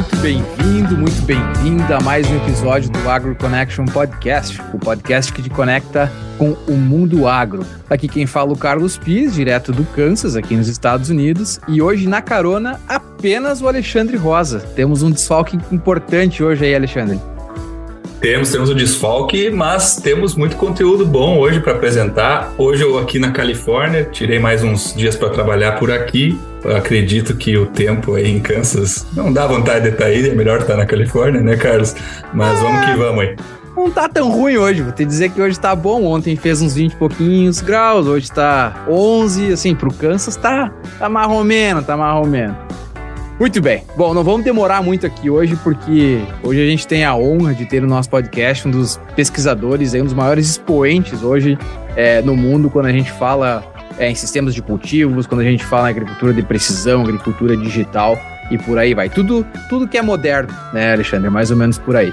muito bem-vindo, muito bem-vinda a mais um episódio do Agro Connection Podcast, o podcast que te conecta com o mundo agro. Aqui quem fala é o Carlos Pires, direto do Kansas, aqui nos Estados Unidos, e hoje na carona apenas o Alexandre Rosa. Temos um desfalque importante hoje aí, Alexandre. Temos, temos o desfalque, mas temos muito conteúdo bom hoje para apresentar. Hoje eu aqui na Califórnia, tirei mais uns dias para trabalhar por aqui. Eu acredito que o tempo aí em Kansas não dá vontade de estar aí, é melhor estar na Califórnia, né, Carlos? Mas é, vamos que vamos aí. Não tá tão ruim hoje, vou te dizer que hoje tá bom. Ontem fez uns 20 e pouquinhos graus, hoje tá 11, assim, pro Kansas tá, tá marromeno, tá marromeno. Muito bem. Bom, não vamos demorar muito aqui hoje, porque hoje a gente tem a honra de ter no nosso podcast um dos pesquisadores, um dos maiores expoentes hoje é, no mundo quando a gente fala é, em sistemas de cultivos, quando a gente fala em agricultura de precisão, agricultura digital e por aí vai. Tudo, tudo que é moderno, né, Alexandre? Mais ou menos por aí.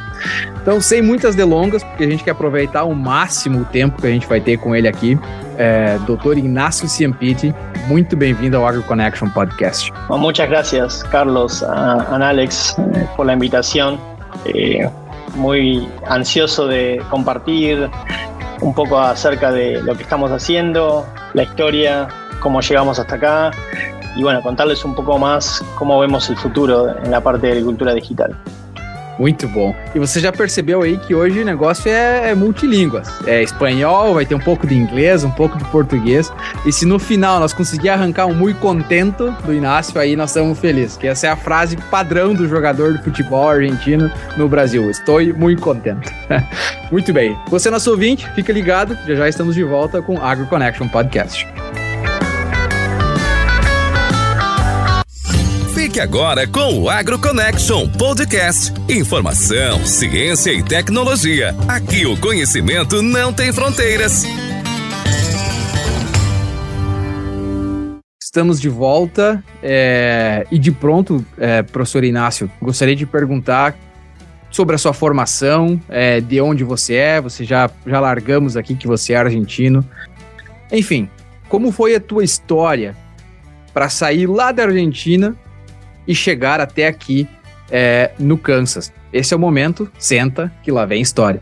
Então, sem muitas delongas, porque a gente quer aproveitar ao máximo o tempo que a gente vai ter com ele aqui. É. Ignacio Ciampiti, muito bem-vindo ao AgroConnection Podcast. muchas gracias, Carlos, a, Alex, eh, por la invitación. Eh, muy ansioso de compartir un poco acerca de lo que estamos haciendo, la historia, cómo llegamos hasta acá y bueno, contarles un poco más cómo vemos el futuro en la parte de agricultura digital. Muito bom. E você já percebeu aí que hoje o negócio é, é multilínguas. É espanhol, vai ter um pouco de inglês, um pouco de português. E se no final nós conseguir arrancar um muito contento do Inácio, aí nós estamos felizes. Que essa é a frase padrão do jogador de futebol argentino no Brasil. Estou muito contente. muito bem. Você, nosso ouvinte, fica ligado. Já já estamos de volta com Agro Connection Podcast. Fique agora com o Agro Connection Podcast. Informação, ciência e tecnologia. Aqui o conhecimento não tem fronteiras. Estamos de volta é, e de pronto, é, professor Inácio, gostaria de perguntar sobre a sua formação, é, de onde você é, você já, já largamos aqui que você é argentino. Enfim, como foi a tua história para sair lá da Argentina e chegar até aqui é, no Kansas. Esse é o momento, senta, que lá vem história.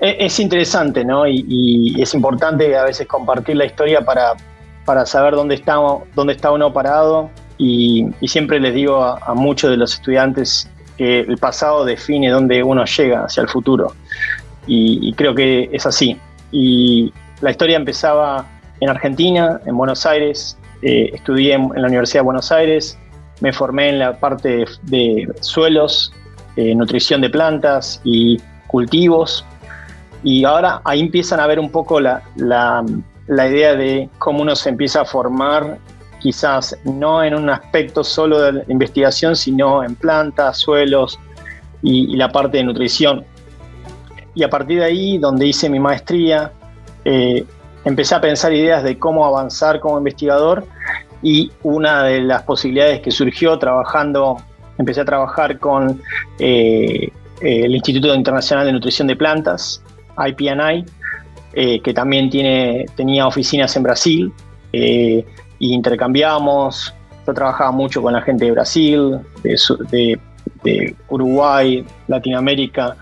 Es interesante, ¿no? Y, es importante a veces compartir la historia para, para saber dónde está, dónde está uno parado. Y, y siempre les digo a, a, muchos de los estudiantes que el pasado define dónde uno llega hacia el futuro. Y, creo que es así. Y la historia empezaba en Argentina, en Buenos Aires. Eh, estudié en la Universidad de Buenos Aires, me formé en la parte de, suelos, eh, nutrición de plantas y cultivos. Y ahora ahí empiezan a ver un poco la, idea de cómo uno se empieza a formar, quizás no en un aspecto solo de investigación, sino en plantas, suelos y, la parte de nutrición. Y a partir de ahí, donde hice mi maestría, eh, empecé a pensar ideas de cómo avanzar como investigador y una de las posibilidades que surgió trabajando, empecé a trabajar con eh, el Instituto Internacional de Nutrición de Plantas, IPNI, eh, que también tiene, tenía oficinas en Brasil, eh, y intercambiamos, yo trabajaba mucho con la gente de Brasil, de, de Uruguay, Latinoamérica,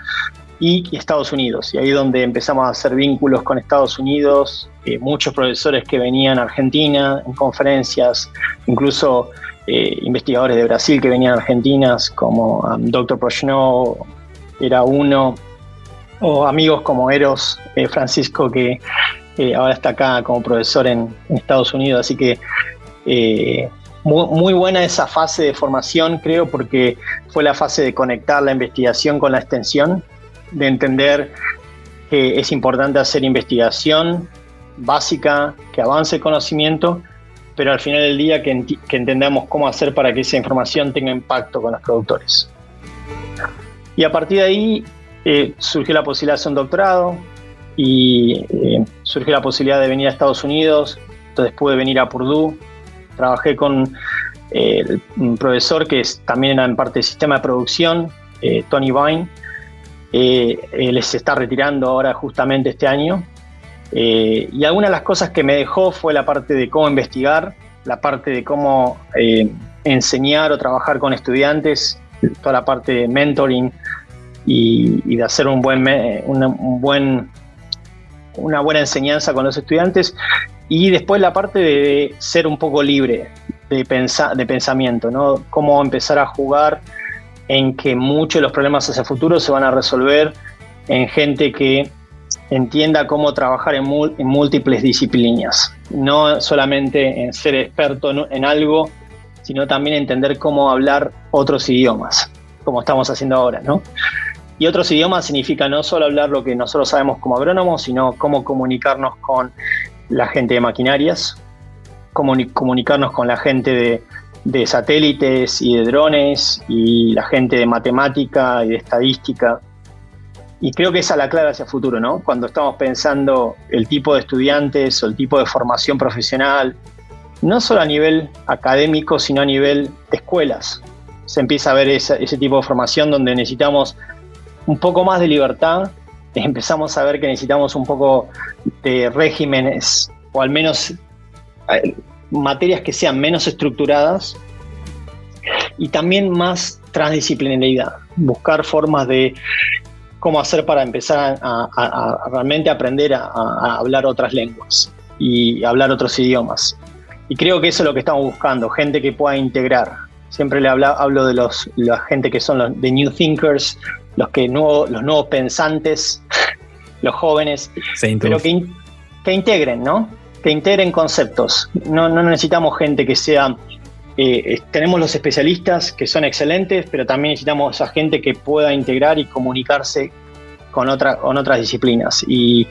y Estados Unidos. Y ahí es donde empezamos a hacer vínculos con Estados Unidos, eh, muchos profesores que venían a Argentina en conferencias, incluso eh, investigadores de Brasil que venían a Argentina, como um, Dr. Prochno era uno, o amigos como Eros eh, Francisco, que ahora está acá como profesor en, Estados Unidos. Así que muy, buena esa fase de formación, creo, porque fue la fase de conectar la investigación con la extensión de entender que es importante hacer investigación básica, que avance el conocimiento, pero al final del día que, entendamos cómo hacer para que esa información tenga impacto con los productores. Y a partir de ahí eh, surgió la posibilidad de hacer un doctorado y eh, surgió la posibilidad de venir a Estados Unidos, entonces pude venir a Purdue, trabajé con eh, un profesor que es, también era en parte del sistema de producción, Tony Vine, él se está retirando ahora justamente este año. Eh, y alguna de las cosas que me dejó fue la parte de cómo investigar, la parte de cómo eh, enseñar o trabajar con estudiantes, toda la parte de mentoring y, de hacer un buen, un buen, una buena enseñanza con los estudiantes. Y después la parte de ser un poco libre de, de pensamiento, ¿no? Cómo empezar a jugar en que muchos de los problemas hacia el futuro se van a resolver en gente que entienda cómo trabajar en, múltiples disciplinas, no solamente en ser experto en, algo, sino también entender cómo hablar otros idiomas, como estamos haciendo ahora, ¿no? Y otros idiomas significa no solo hablar lo que nosotros sabemos como agrónomos, sino cómo comunicarnos con la gente de maquinarias, cómo comunicarnos con la gente de, de satélites y de drones y la gente de matemática y de estadística. Y creo que esa es la clave hacia el futuro, ¿no? Cuando estamos pensando el tipo de estudiantes o el tipo de formación profesional, no solo a nivel académico, sino a nivel de escuelas. Se empieza a ver ese, tipo de formación donde necesitamos un poco más de libertad, empezamos a ver que necesitamos un poco de regímenes, o al menos eh, materias que sean menos estructuradas y también más transdisciplinaridad, buscar formas de cómo hacer para empezar a, realmente aprender a, hablar otras lenguas y hablar otros idiomas. Y creo que eso es lo que estamos buscando, gente que pueda integrar. Siempre le hablo de los, la gente que son los de New Thinkers, los, que nuevo, los nuevos pensantes, los jóvenes, pero que, que integren, ¿no? que integren conceptos. No, necesitamos gente que sea... Eh, tenemos los especialistas que son excelentes, pero también necesitamos a gente que pueda integrar y comunicarse con, otra, con otras disciplinas. Y,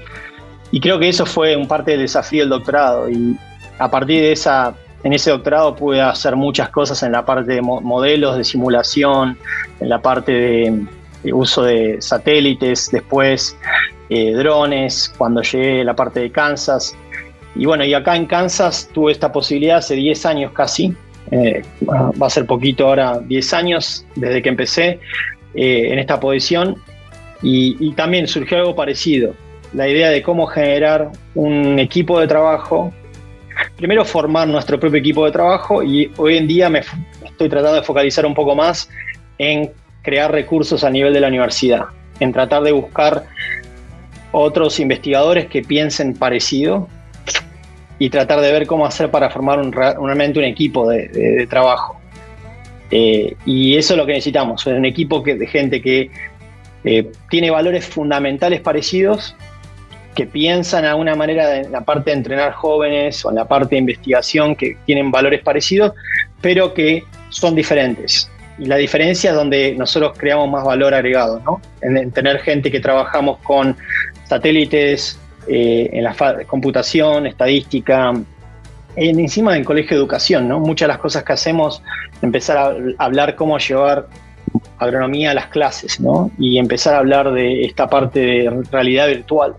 creo que eso fue un parte del desafío del doctorado. Y a partir de esa, en ese doctorado pude hacer muchas cosas en la parte de modelos, de simulación, en la parte de, uso de satélites, después eh, drones, cuando llegué a la parte de Kansas. Y bueno, y acá en Kansas tuve esta posibilidad hace 10 años casi, eh, va a ser poquito ahora, 10 años desde que empecé eh, en esta posición, y, también surgió algo parecido, la idea de cómo generar un equipo de trabajo, primero formar nuestro propio equipo de trabajo, y hoy en día me estoy tratando de focalizar un poco más en crear recursos a nivel de la universidad, en tratar de buscar otros investigadores que piensen parecido y tratar de ver cómo hacer para formar un, realmente un equipo de, trabajo. Eh, y eso es lo que necesitamos, un equipo de gente que eh, tiene valores fundamentales parecidos, que piensan a una manera en la parte de entrenar jóvenes o en la parte de investigación que tienen valores parecidos, pero que son diferentes. Y la diferencia es donde nosotros creamos más valor agregado, ¿no? en tener gente que trabajamos con satélites, eh, en la computación, estadística, en, encima del colegio de educación, ¿no? Muchas de las cosas que hacemos, empezar a, hablar cómo llevar agronomía a las clases, ¿no? Y empezar a hablar de esta parte de realidad virtual,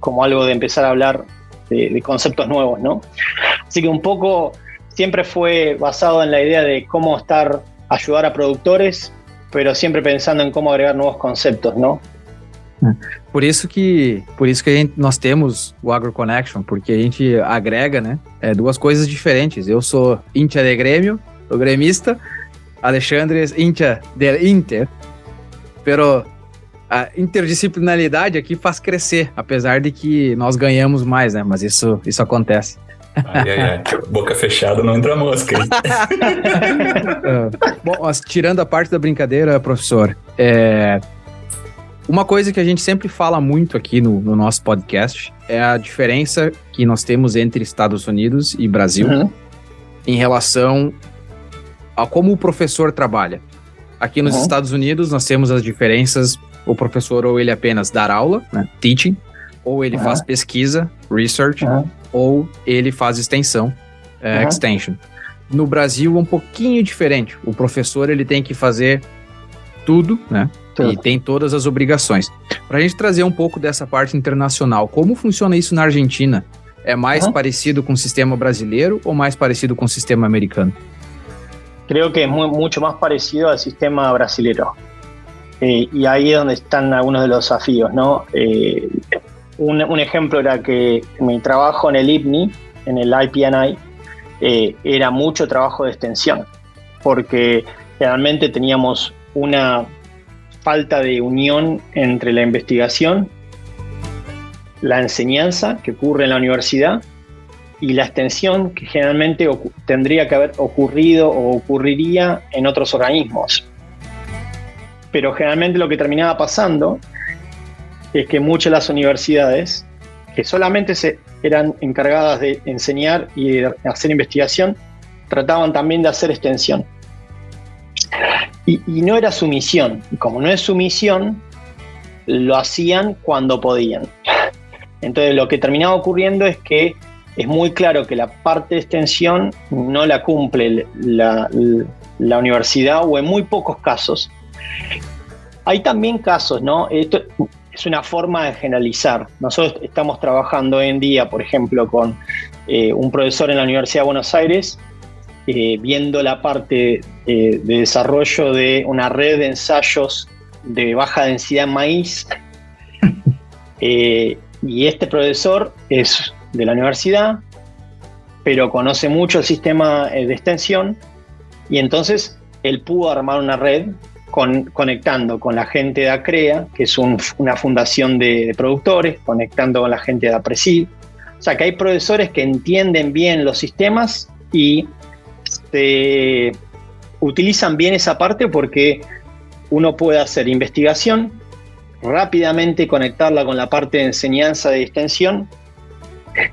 como algo de empezar a hablar de, conceptos nuevos, ¿no? Así que un poco siempre fue basado en la idea de cómo estar, ayudar a productores, pero siempre pensando en cómo agregar nuevos conceptos, ¿no? Por isso que, por isso que a gente, nós temos o Agro Connection, porque a gente agrega, né, é, duas coisas diferentes. Eu sou Intia de Grêmio, sou gremista, Alexandre é Intia de Inter, pero a interdisciplinaridade aqui faz crescer, apesar de que nós ganhamos mais, né? Mas isso, isso acontece. Ai, ai, ai. Boca fechada não entra mosca. Ah, bom, mas, tirando a parte da brincadeira, professor, é, uma coisa que a gente sempre fala muito aqui no, no, nosso podcast é a diferença que nós temos entre Estados Unidos e Brasil uhum. em relação a como o professor trabalha. Aqui nos uhum. Estados Unidos nós temos as diferenças, o professor ou ele apenas dar aula, né, teaching, ou ele uhum. faz pesquisa, research, ou ele faz extensão, é, extension. No Brasil é um pouquinho diferente. O professor ele tem que fazer tudo, né? E tem todas as obrigações. Para a gente trazer um pouco dessa parte internacional, como funciona isso na Argentina? É mais uhum. parecido com o sistema brasileiro ou mais parecido com o sistema americano? Creo que es muy, mucho más parecido al sistema brasileño. Eh, y ahí es donde están algunos de los desafíos, ¿no? Eh, un, un, ejemplo era que mi trabajo en el IPNI, en el IPNI, eh, era mucho trabajo de extensión. porque realmente teníamos una falta de unión entre la investigación, la enseñanza que ocurre en la universidad y la extensión que generalmente tendría que haber ocurrido o ocurriría en otros organismos. Pero generalmente lo que terminaba pasando es que muchas de las universidades, que solamente se eran encargadas de enseñar y de hacer investigación, trataban también de hacer extensión. Y, no era su misión. Y como no es su misión, lo hacían cuando podían. Entonces lo que terminaba ocurriendo es que es muy claro que la parte de extensión no la cumple la, universidad o en muy pocos casos. Hay también casos, ¿no? Esto es una forma de generalizar. Nosotros estamos trabajando hoy en día, por ejemplo, con eh, un profesor en la Universidad de Buenos Aires, eh, viendo la parte eh, de desarrollo de una red de ensayos de baja densidad en maíz. y este profesor es de la universidad, pero conoce mucho el sistema eh, de extensión y entonces él pudo armar una red con, conectando con la gente de ACREA, que es una fundación de, productores, conectando con la gente de APRESID. O sea que hay profesores que entienden bien los sistemas y se utilizan bien esa parte porque uno puede hacer investigación, rápidamente conectarla con la parte de enseñanza de extensión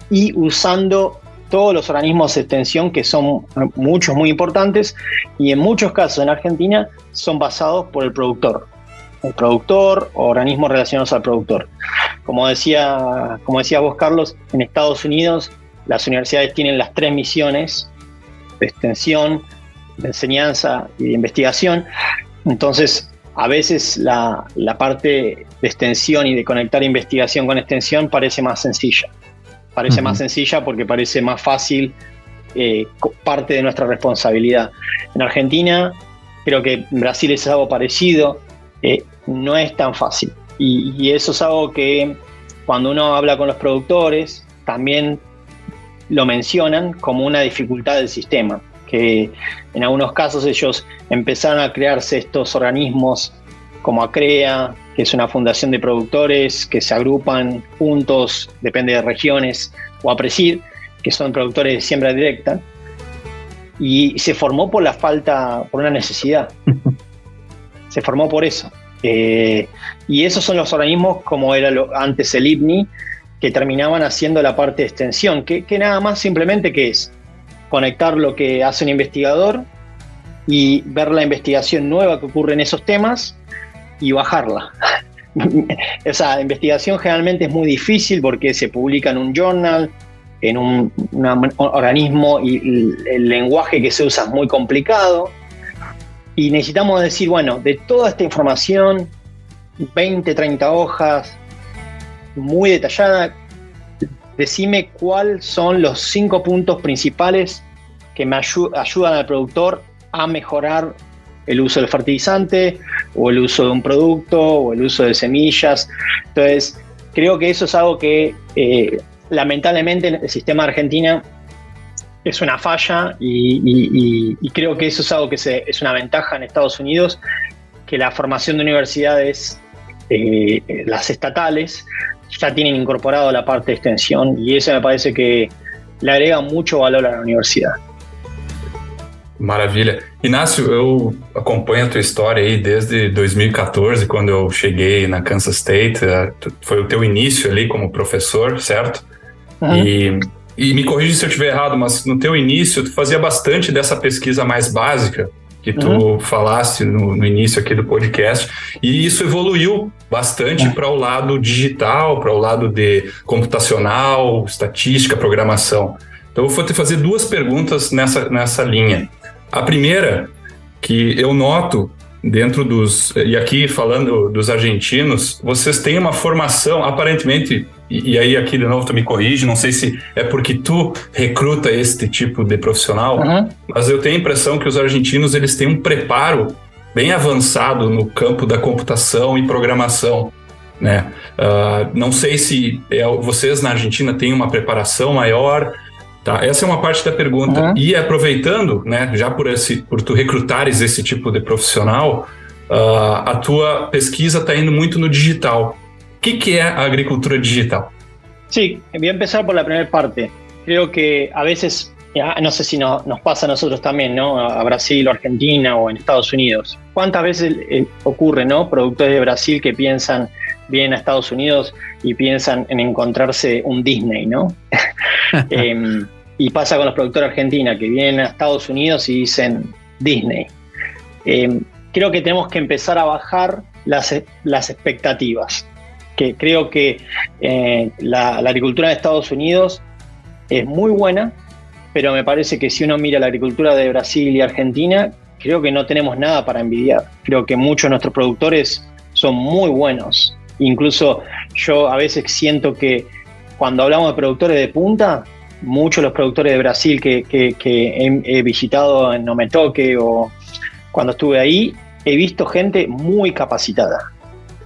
y usando todos los organismos de extensión que son muchos muy importantes y en muchos casos en Argentina son basados por el productor. El productor o organismos relacionados al productor. Como decía, como decía vos, Carlos, en Estados Unidos las universidades tienen las tres misiones de extensión, de enseñanza y de investigación. Entonces, a veces la, la parte de extensión y de conectar investigación con extensión parece más sencilla parece más sencilla porque parece más fácil, eh, parte de nuestra responsabilidad. En Argentina, creo que en Brasil es algo parecido, eh, no es tan fácil. Y, eso es algo que cuando uno habla con los productores, también lo mencionan como una dificultad del sistema, que en algunos casos ellos empezaron a crearse estos organismos como ACREA, que es una fundación de productores que se agrupan juntos, depende de regiones, o APRESID, que son productores de siembra directa, y se formó por la falta, por una necesidad. se formó por eso. Eh, y esos son los organismos, como era antes el IPNI, que terminaban haciendo la parte de extensión, que, que nada más simplemente que es conectar lo que hace un investigador y ver la investigación nueva que ocurre en esos temas y bajarla. Esa investigación generalmente es muy difícil porque se publica en un journal, en un, organismo y el, lenguaje que se usa es muy complicado. Y necesitamos decir, bueno, de toda esta información, 20, 30 hojas, muy detallada, decime cuáles son los cinco puntos principales que me ayudan al productor a mejorar el uso del fertilizante o el uso de un producto o el uso de semillas. Entonces, creo que eso es algo que eh, lamentablemente el sistema de Argentina es una falla y, creo que eso es algo que es una ventaja en Estados Unidos, que la formación de universidades, eh, las estatales, ya tienen incorporado la parte de extensión y eso me parece que le agrega mucho valor a la universidad. Maravilha. Inácio, eu acompanho a tua história aí desde 2014, quando eu cheguei na Kansas State. É, foi o teu início ali como professor, certo? Uhum. E, e me corrija se eu estiver errado, mas no teu início tu fazia bastante dessa pesquisa mais básica que tu uhum. falaste no, no, início aqui do podcast, e isso evoluiu bastante uhum. para o lado digital, para o lado de computacional, estatística, programação. Então eu vou te fazer duas perguntas nessa, nessa linha. A primeira, que eu noto dentro dos. E aqui falando dos argentinos, vocês têm uma formação, aparentemente, e, e aí aqui de novo tu me corrige, não sei se é porque tu recruta este tipo de profissional, uhum. mas eu tenho a impressão que os argentinos eles têm um preparo bem avançado no campo da computação e programação. Né? Uh, não sei se é, vocês na Argentina têm uma preparação maior, Tá, essa é uma parte da pergunta. Uhum. E aproveitando, né, já por, esse, por tu recrutares esse tipo de profissional, uh, a tua pesquisa está indo muito no digital. O que, que é a agricultura digital? Sí, voy a empezar por la primera parte. Creo que a veces, no sé si no, nos pasa a nosotros también, ¿no? A Brasil o Argentina o en Estados Unidos. ¿Cuántas veces eh, ocurre, ¿no? Productores de Brasil que piensan, vienen a Estados Unidos y piensan en encontrarse un Disney, ¿no? Em, y pasa con los productores argentinos que vienen a Estados Unidos y dicen Disney. Em, creo que tenemos que empezar a bajar las, las expectativas que creo que eh, la, agricultura de Estados Unidos es muy buena, pero me parece que si uno mira la agricultura de Brasil y Argentina, creo que no tenemos nada para envidiar. Creo que muchos de nuestros productores son muy buenos. Incluso yo a veces siento que cuando hablamos de productores de punta, muchos de los productores de Brasil que, he, visitado en No Me Toque o cuando estuve ahí, he visto gente muy capacitada,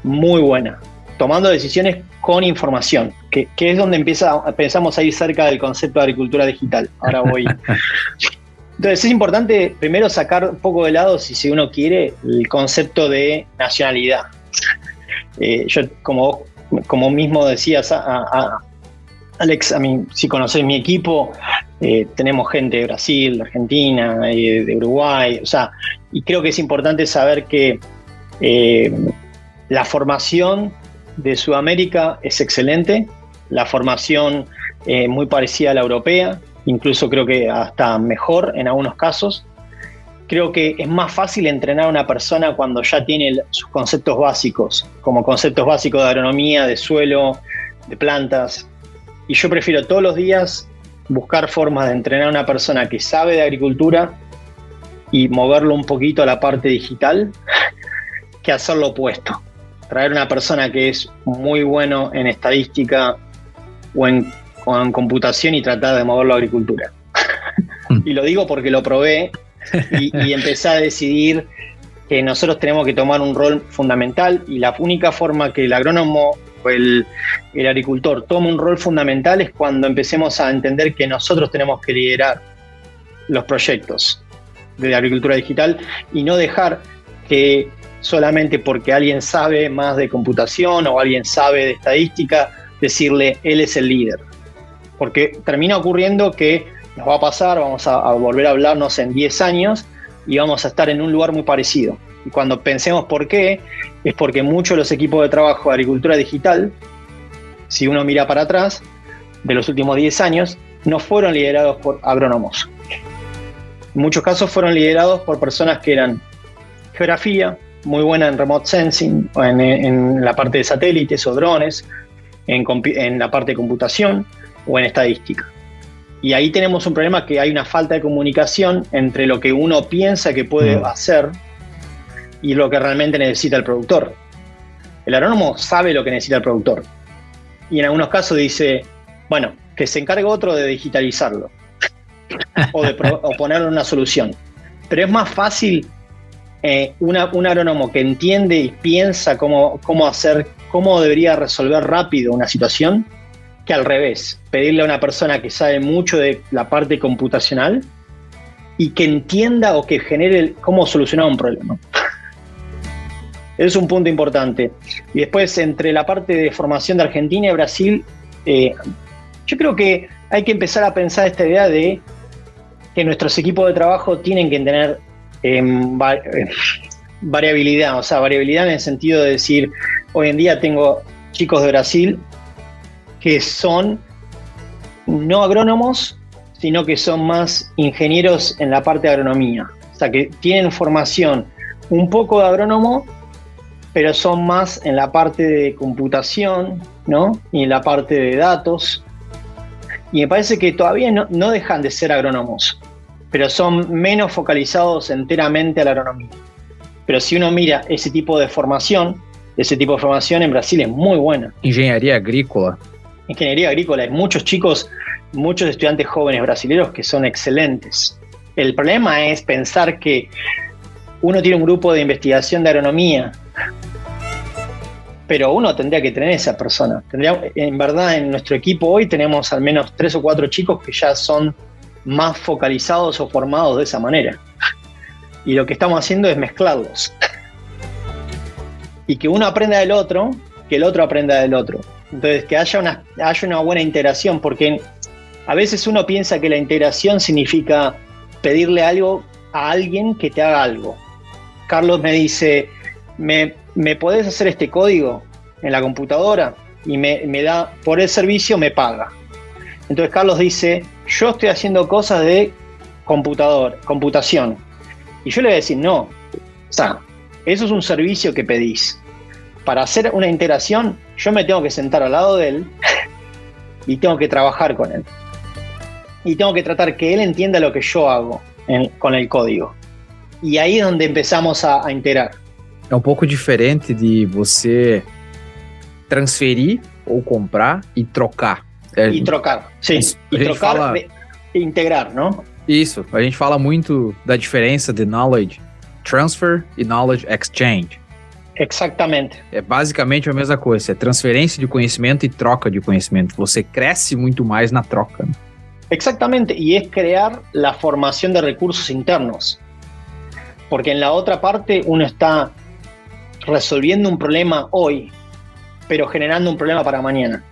muy buena tomando decisiones con información, que, es donde empieza, pensamos a ir cerca del concepto de agricultura digital. Ahora voy. Entonces es importante primero sacar un poco de lado, si, si uno quiere, el concepto de nacionalidad. Eh, yo, como, como mismo decías, Alex, a mí, si conocés mi equipo, eh, tenemos gente de Brasil, de Argentina, eh, de Uruguay, o sea, y creo que es importante saber que la formación de Sudamérica es excelente, la formación muy parecida a la europea, incluso creo que hasta mejor en algunos casos. Creo que es más fácil entrenar a una persona cuando ya tiene sus conceptos básicos, como conceptos básicos de agronomía, de suelo, de plantas. Y yo prefiero todos los días buscar formas de entrenar a una persona que sabe de agricultura y moverlo un poquito a la parte digital que hacer lo opuesto traer una persona que es muy bueno en estadística o en, computación y tratar de moverlo a agricultura. y lo digo porque lo probé y, empecé a decidir que nosotros tenemos que tomar un rol fundamental y la única forma que el agrónomo o el, el, agricultor tome un rol fundamental es cuando empecemos a entender que nosotros tenemos que liderar los proyectos de agricultura digital y no dejar que solamente porque alguien sabe más de computación o alguien sabe de estadística, decirle él es el líder. Porque termina ocurriendo que nos va a pasar, vamos a, volver a hablarnos en 10 años y vamos a estar en un lugar muy parecido. Y cuando pensemos por qué, es porque muchos de los equipos de trabajo de agricultura digital, si uno mira para atrás, de los últimos 10 años, no fueron liderados por agrónomos. En muchos casos fueron liderados por personas que eran geografía, muy buena en remote sensing, en, la parte de satélites o drones, en la parte de computación o en estadística. Y ahí tenemos un problema que hay una falta de comunicación entre lo que uno piensa que puede mm. hacer y lo que realmente necesita el productor. El agrónomo sabe lo que necesita el productor. Y en algunos casos dice, bueno, que se encargue otro de digitalizarlo o de o ponerle una solución. Pero es más fácil eh, un agrónomo que entiende y piensa cómo, cómo hacer, cómo debería resolver rápido una situación, que al revés, pedirle a una persona que sabe mucho de la parte computacional y que entienda o que genere cómo solucionar un problema. es un punto importante. Y después, entre la parte de formación de Argentina y Brasil, eh, yo creo que hay que empezar a pensar esta idea de que nuestros equipos de trabajo tienen que tener variabilidad, o sea, variabilidad en el sentido de decir, hoy en día tengo chicos de Brasil que son no agrónomos, sino que son más ingenieros en la parte de agronomía. O sea, que tienen formación un poco de agrónomo, pero son más en la parte de computación, ¿no? Y en la parte de datos. Y me parece que todavía no, no dejan de ser agrónomos pero son menos focalizados enteramente a la agronomía. Pero si uno mira ese tipo de formación, ese tipo de formación en Brasil es muy buena. Ingeniería agrícola. Ingeniería agrícola, hay muchos chicos, muchos estudiantes jóvenes brasileños que son excelentes. El problema es pensar que uno tiene un grupo de investigación de agronomía pero uno tendría que tener esa persona. Tendría, en verdad, en nuestro equipo hoy tenemos al menos tres o cuatro chicos que ya son más focalizados o formados de esa manera. Y lo que estamos haciendo es mezclarlos. Y que uno aprenda del otro, que el otro aprenda del otro. Entonces, que haya una, haya una buena integración, porque a veces uno piensa que la integración significa pedirle algo a alguien que te haga algo. Carlos me dice, ¿me, me podés hacer este código en la computadora? Y me, me da, por el servicio me paga. Entonces Carlos dice, yo estoy haciendo cosas de computador, computación. Y yo le voy a decir, no, o sea, eso es un servicio que pedís. Para hacer una integración, yo me tengo que sentar al lado de él y tengo que trabajar con él. Y tengo que tratar que él entienda lo que yo hago con el código. Y ahí es donde empezamos a, a integrar. É um pouco diferente de você transferir ou comprar e trocar. É, e trocar, sim. E trocar, fala... integrar, não? Isso, a gente fala muito da diferença de knowledge transfer e knowledge exchange. Exatamente. É basicamente a mesma coisa, é transferência de conhecimento e troca de conhecimento. Você cresce muito mais na troca. Exactamente, y es crear la formación de recursos internos. Porque en la otra parte uno está resolviendo un problema hoy, pero generando un problema para mañana.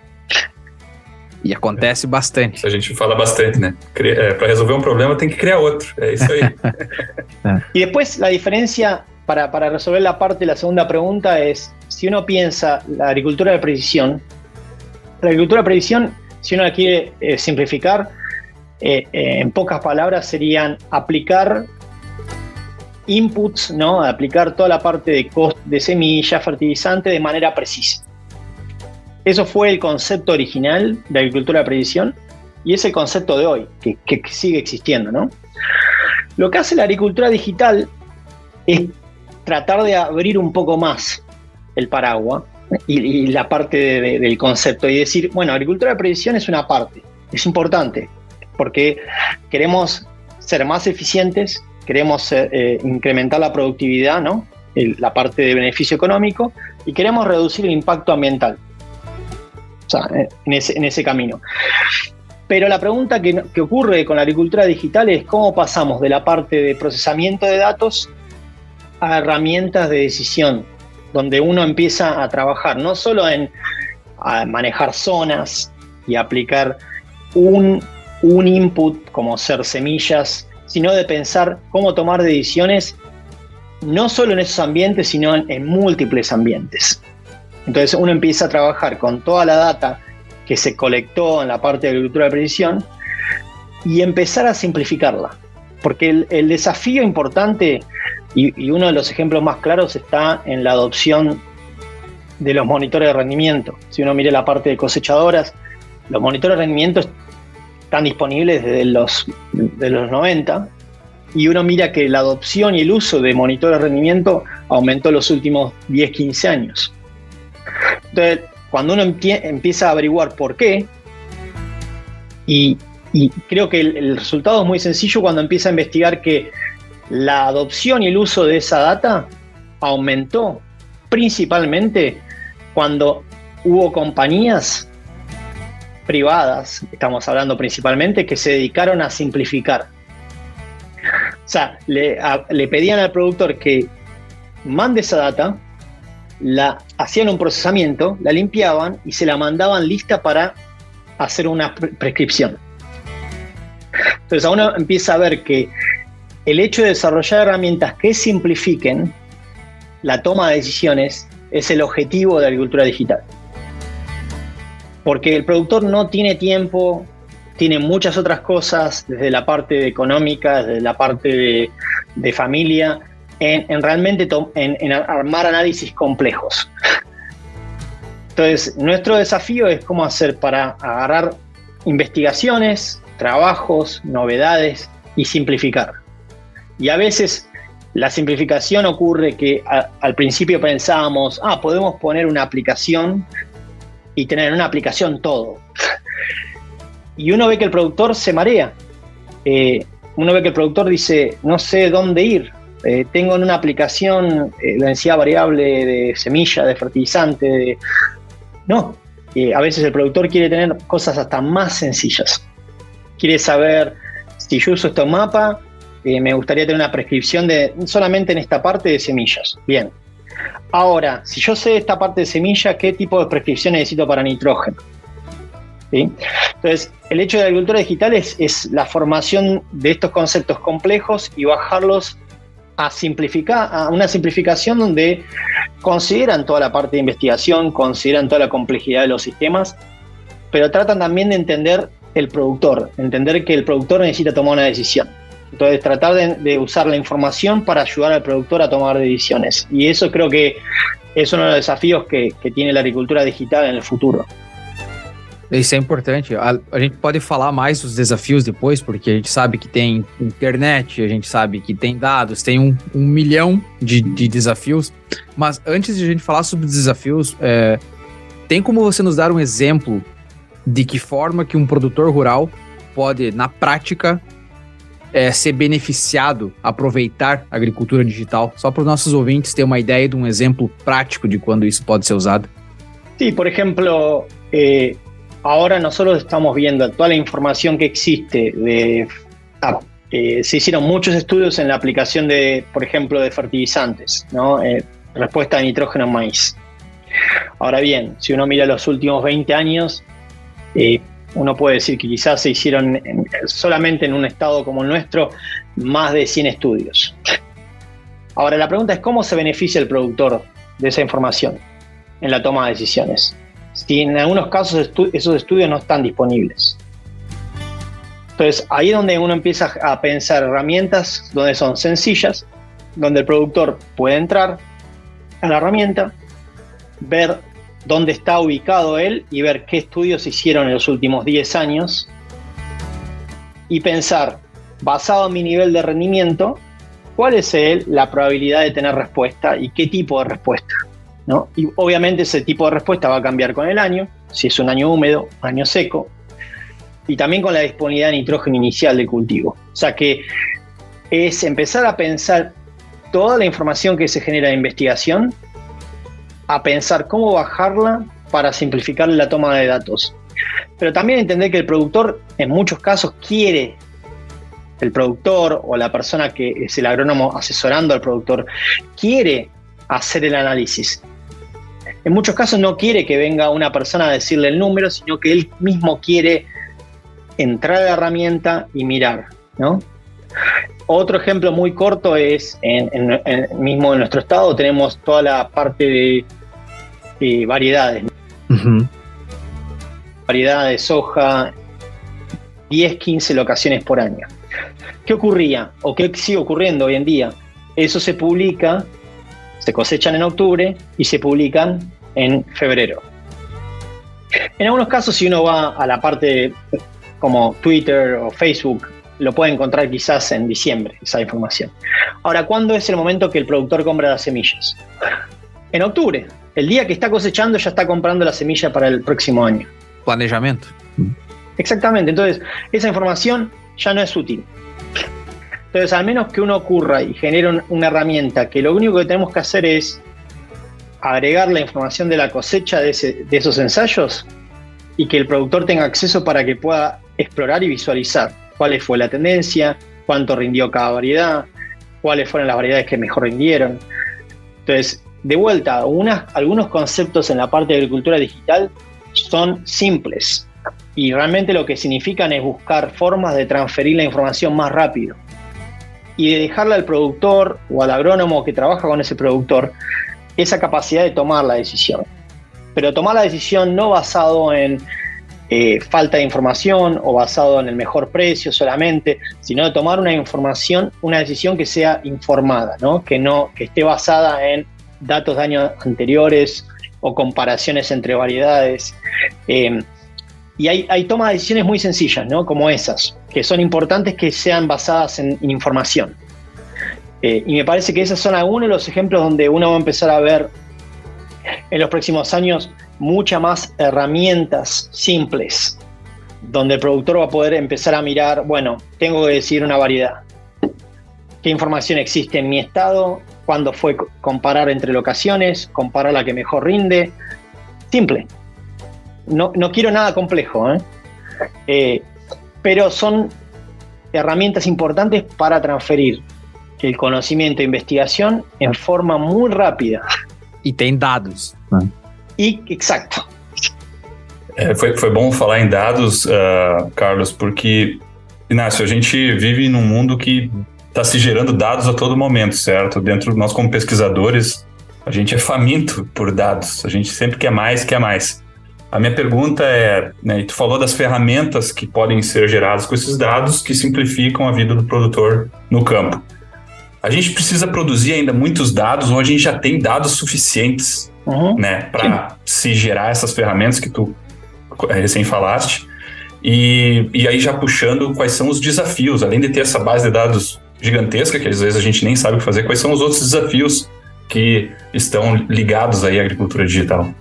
E acontece bastante. A gente fala bastante, né? Para resolver um problema tem que criar outro. É isso aí. y después la diferencia para, para resolver la parte la segunda pregunta es, si uno piensa la agricultura de precisión, la agricultura de precisión, si uno la quiere eh, simplificar, eh, eh, en pocas palabras serían aplicar inputs, ¿no? Aplicar toda la parte de, cost, de semilla, fertilizante de manera precisa. Eso fue el concepto original de agricultura de precisión y es el concepto de hoy, que, que, sigue existiendo, ¿no? Lo que hace la agricultura digital es tratar de abrir un poco más el paraguas y, la parte de, de, del concepto y decir, bueno, agricultura de precisión es una parte, es importante, porque queremos ser más eficientes, queremos eh, eh, incrementar la productividad, ¿no? La parte de beneficio económico y queremos reducir el impacto ambiental. O sea, eh, en ese, en ese camino. Pero la pregunta que, que, ocurre con la agricultura digital es cómo pasamos de la parte de procesamiento de datos a herramientas de decisión, donde uno empieza a trabajar no solo en manejar zonas y aplicar un, un input como ser semillas sino de pensar cómo tomar decisiones no solo en esos ambientes, sino en, múltiples ambientes. Entonces uno empieza a trabajar con toda la data que se colectó en la parte de agricultura de precisión y empezar a simplificarla. Porque el desafío importante, y, uno de los ejemplos más claros está en la adopción de los monitores de rendimiento. Si uno mire la parte de cosechadoras, los monitores de rendimiento están disponibles desde los, de los 90 y uno mira que la adopción y el uso de monitores de rendimiento aumentó en los últimos 10, 15 años. Entonces, cuando uno empieza a averiguar por qué, y, creo que el, resultado es muy sencillo cuando empieza a investigar que la adopción y el uso de esa data aumentó principalmente cuando hubo compañías privadas, estamos hablando principalmente, que se dedicaron a simplificar. O sea, le, pedían al productor que mande esa data, la hacían un procesamiento, la limpiaban y se la mandaban lista para hacer una pre prescripción. Entonces, uno empieza a ver que el hecho de desarrollar herramientas que simplifiquen la toma de decisiones es el objetivo de la agricultura digital porque el productor no tiene tiempo, tiene muchas otras cosas, desde la parte económica, desde la parte de, familia, en, en realmente en, en, armar análisis complejos. Entonces, nuestro desafío es cómo hacer para agarrar investigaciones, trabajos, novedades y simplificar. Y a veces la simplificación ocurre que al principio pensábamos, ah, podemos poner una aplicación y tener en una aplicación todo. Y uno ve que el productor se marea. Eh, uno ve que el productor dice, no sé dónde ir, Eh, tengo en una aplicación eh, densidad variable de semilla, de fertilizante. No, a veces el productor quiere tener cosas hasta más sencillas. Quiere saber si yo uso este mapa, me gustaría tener una prescripción de solamente en esta parte de semillas. Bien. Ahora, si yo sé esta parte de semilla, ¿qué tipo de prescripción necesito para nitrógeno? Entonces, el hecho de la agricultura digital es, la formación de estos conceptos complejos y bajarlos a simplificar, a una simplificación donde consideran toda la parte de investigación, consideran toda la complejidad de los sistemas, pero tratan también de entender el productor, entender que el productor necesita tomar una decisión. Entonces, tratar de, usar la información para ayudar al productor a tomar decisiones. Y eso creo que es uno de los desafíos que tiene la agricultura digital en el futuro. Isso é importante. A, a, gente pode falar mais dos desafios depois, porque a gente sabe que tem internet, a gente sabe que tem dados, tem um, um milhão de, de, desafios. Mas antes de a gente falar sobre desafios, é, tem como você nos dar um exemplo de que forma que um produtor rural pode, na prática, é, ser beneficiado, aproveitar a agricultura digital? Só para os nossos ouvintes ter uma ideia de um exemplo prático de quando isso pode ser usado. Sim, por exemplo, eh, ahora nosotros estamos viendo toda la información que existe de... Ah, eh, se hicieron muchos estudios en la aplicación de, por ejemplo, de fertilizantes, ¿no? Eh, de nitrógeno en maíz. Ahora bien, si uno mira los últimos 20 años, eh, uno puede decir que quizás se hicieron solamente en un estado como el nuestro más de 100 estudios. Ahora la pregunta es cómo se beneficia el productor de esa información en la toma de decisiones si en algunos casos esos estudios no están disponibles. Entonces ahí es donde uno empieza a pensar herramientas donde son sencillas, donde el productor puede entrar a la herramienta, ver dónde está ubicado él y ver qué estudios hicieron en los últimos 10 años y pensar, basado en mi nivel de rendimiento, cuál es él la probabilidad de tener respuesta y qué tipo de respuesta. Y obviamente ese tipo de respuesta va a cambiar con el año, si es un año húmedo, año seco, y también con la disponibilidad de nitrógeno inicial del cultivo. O sea que es empezar a pensar toda la información que se genera de investigación, a pensar cómo bajarla para simplificar la toma de datos. Pero también entender que el productor en muchos casos quiere, el productor o la persona que es el agrónomo asesorando al productor, quiere hacer el análisis en muchos casos no quiere que venga una persona a decirle el número, sino que él mismo quiere entrar a la herramienta y mirar, ¿no? Otro ejemplo muy corto es, en, mismo en nuestro estado tenemos toda la parte de, variedades. Variedades de soja, 10, 15 locaciones por año. ¿Qué ocurría o qué sigue ocurriendo hoy en día? Eso se publica se cosechan en octubre y se publican en febrero. En algunos casos, si uno va a la parte como Twitter o Facebook, lo puede encontrar quizás en diciembre, esa información. Ahora, ¿cuándo es el momento que el productor compra las semillas? En octubre. El día que está cosechando ya está comprando la semilla para el próximo año. Planejamiento. Exactamente. Entonces, esa información ya no es útil. Entonces, al menos que uno ocurra y genere una herramienta que lo único que tenemos que hacer es agregar la información de la cosecha de, esos ensayos y que el productor tenga acceso para que pueda explorar y visualizar cuál fue la tendencia, cuánto rindió cada variedad, cuáles fueron las variedades que mejor rindieron. Entonces, de vuelta, algunos conceptos en la parte de agricultura digital son simples y realmente lo que significan es buscar formas de transferir la información más rápido y de dejarle al productor o al agrónomo que trabaja con ese productor esa capacidad de tomar la decisión. Pero tomar la decisión no basado en eh, falta de información o basado en el mejor precio solamente, sino de tomar una información, una decisión que sea informada, ¿no? Que, no, que esté basada en datos de años anteriores o comparaciones entre variedades. Eh, y hay, hay toma de decisiones muy sencillas, ¿no? Como esas, que son importantes que sean basadas en, información. Eh, y me parece que esos son algunos de los ejemplos donde uno va a empezar a ver en los próximos años muchas más herramientas simples, donde el productor va a poder empezar a mirar, bueno, tengo que decidir una variedad. qué información existe en mi estado, cuándo fue comparar entre locaciones, comparar la que mejor rinde. Simple. No, no quiero nada complejo, ¿eh? Eh, pero son herramientas importantes para transferir el conocimiento e investigación en forma muy rápida. Y tem dados. Y exacto. É, foi, foi bom falar em dados, uh, Carlos, porque, Inácio, a gente vive num mundo que está se gerando dados a todo momento, certo? Dentro nós, como pesquisadores, a gente é faminto por dados. A gente sempre quer mais, quer mais. A minha pergunta é, né, tu falou das ferramentas que podem ser geradas com esses dados que simplificam a vida do produtor no campo. A gente precisa produzir ainda muitos dados ou a gente já tem dados suficientes, uhum. né, para se gerar essas ferramentas que tu recém falaste? E, e aí já puxando quais são os desafios, além de ter essa base de dados gigantesca, que às vezes a gente nem sabe o que fazer, quais são os outros desafios que estão ligados à agricultura digital?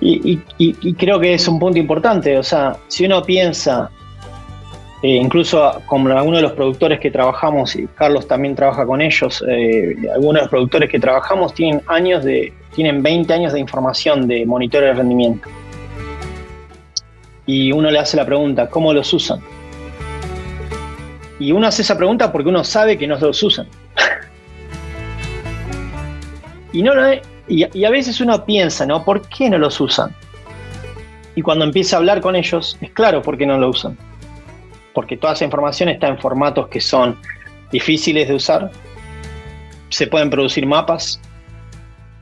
Y, creo que es un punto importante, o sea, si uno piensa, eh, incluso con algunos de los productores que trabajamos, y Carlos también trabaja con ellos, eh, algunos de los productores que trabajamos tienen años de, tienen 20 años de información de monitoreo de rendimiento. Y uno le hace la pregunta, ¿cómo los usan? Y uno hace esa pregunta porque uno sabe que no los usan. y no lo, y, a veces uno piensa, ¿no? ¿Por qué no los usan? Y cuando empieza a hablar con ellos, es claro por qué no lo usan. Porque toda esa información está en formatos que son difíciles de usar, se pueden producir mapas,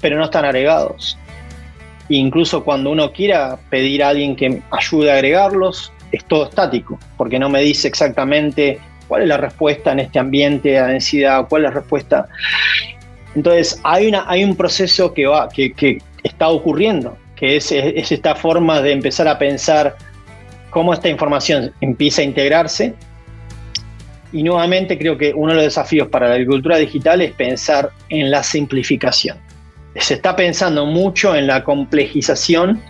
pero no están agregados. Incluso cuando uno quiera pedir a alguien que ayude a agregarlos, es todo estático, porque no me dice exactamente cuál es la respuesta en este ambiente a densidad, cuál es la respuesta. Entonces, hay, una, hay un proceso que, va, que, está ocurriendo, que es, esta forma de empezar a pensar cómo esta información empieza a integrarse. Y nuevamente creo que uno de los desafíos para la agricultura digital es pensar en la simplificación. Se está pensando mucho en la complejización,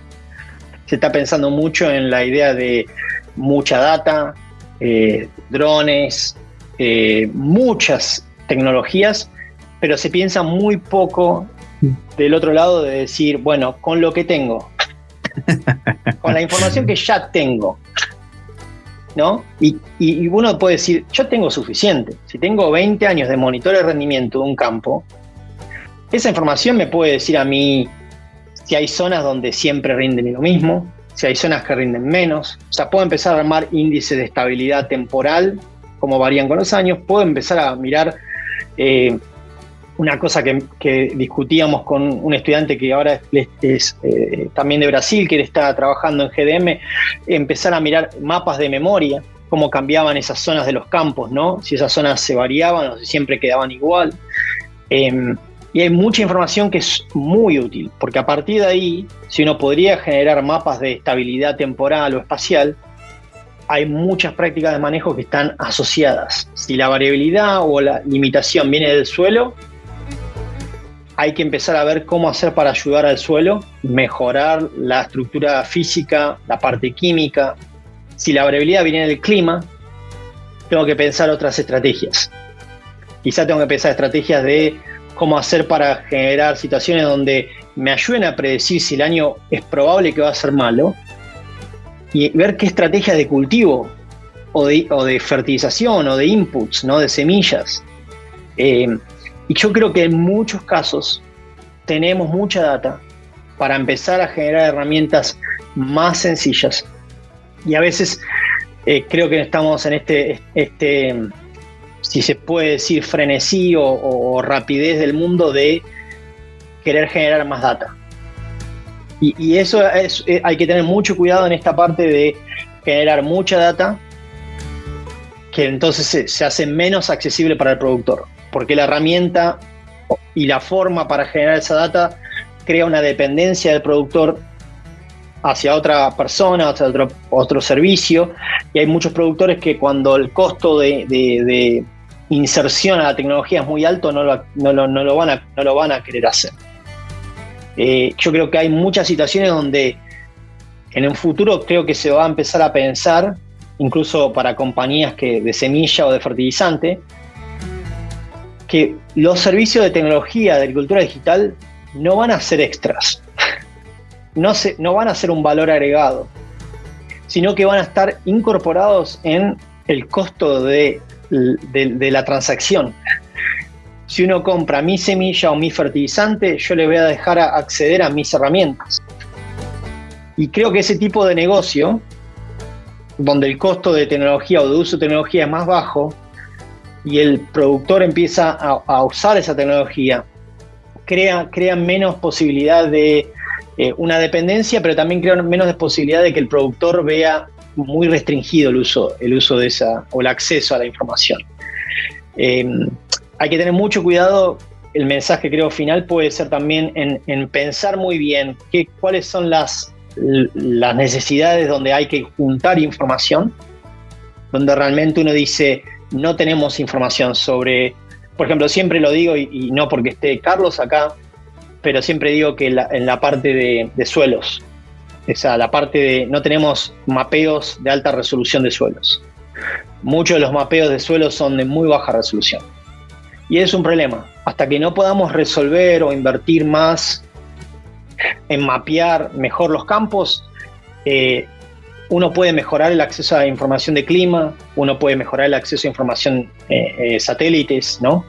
se está pensando mucho en la idea de mucha data, eh, drones, eh, muchas tecnologías pero se piensa muy poco del otro lado de decir, bueno, con lo que tengo, con la información que ya tengo, ¿no? Y, y, uno puede decir, yo tengo suficiente. Si tengo 20 años de monitor de rendimiento de un campo, esa información me puede decir a mí si hay zonas donde siempre rinden lo mismo, si hay zonas que rinden menos. O sea, puedo empezar a armar índices de estabilidad temporal, como varían con los años. Puedo empezar a mirar eh, una cosa que, discutíamos con un estudiante que ahora es, eh, también de Brasil, que está trabajando en GDM, empezar a mirar mapas de memoria, cómo cambiaban esas zonas de los campos, ¿no? Si esas zonas se variaban o si siempre quedaban igual. Em, y hay mucha información que es muy útil, porque a partir de ahí, si uno podría generar mapas de estabilidad temporal o espacial, hay muchas prácticas de manejo que están asociadas. Si la variabilidad o la limitación viene del suelo, hay que empezar a ver cómo hacer para ayudar al suelo, mejorar la estructura física, la parte química. Si la variabilidad viene del clima, tengo que pensar otras estrategias. Quizá tengo que pensar estrategias de cómo hacer para generar situaciones donde me ayuden a predecir si el año es probable que va a ser malo y ver qué estrategias de cultivo o de, fertilización o de inputs, ¿no? de semillas. Eh, y yo creo que en muchos casos tenemos mucha data para empezar a generar herramientas más sencillas. Y a veces eh, creo que estamos en este, este, si se puede decir, frenesí o, rapidez del mundo de querer generar más data. Y, eso es, eh, hay que tener mucho cuidado en esta parte de generar mucha data que entonces se hace menos accesible para el productor porque la herramienta y la forma para generar esa data crea una dependencia del productor hacia otra persona, hacia otro, otro servicio, y hay muchos productores que cuando el costo de, inserción a la tecnología es muy alto, no lo, no lo, van, a, no lo van a querer hacer. Eh, yo creo que hay muchas situaciones donde en un futuro creo que se va a empezar a pensar, incluso para compañías que de semilla o de fertilizante, que los servicios de tecnología de agricultura digital no van a ser extras, no, se, no van a ser un valor agregado, sino que van a estar incorporados en el costo de, de la transacción. Si uno compra mi semilla o mi fertilizante, yo le voy a dejar acceder a mis herramientas. Y creo que ese tipo de negocio, donde el costo de tecnología o de uso de tecnología es más bajo, y el productor empieza a, usar esa tecnología, crea, menos posibilidad de eh, una dependencia, pero también crea menos posibilidad de que el productor vea muy restringido el uso, el uso de esa o el acceso a la información. Em, hay que tener mucho cuidado. El mensaje creo final puede ser también en, pensar muy bien qué, cuáles son las, las necesidades donde hay que juntar información, donde realmente uno dice, no tenemos información sobre, por ejemplo, siempre lo digo y, no porque esté Carlos acá, pero siempre digo que en la parte de, suelos, o sea, la parte de, no tenemos mapeos de alta resolución de suelos. Muchos de los mapeos de suelos son de muy baja resolución. Y es un problema. Hasta que no podamos resolver o invertir más en mapear mejor los campos, eh, uno puede mejorar el acceso a información de clima, uno puede mejorar el acceso a información eh, eh, satélites, ¿no?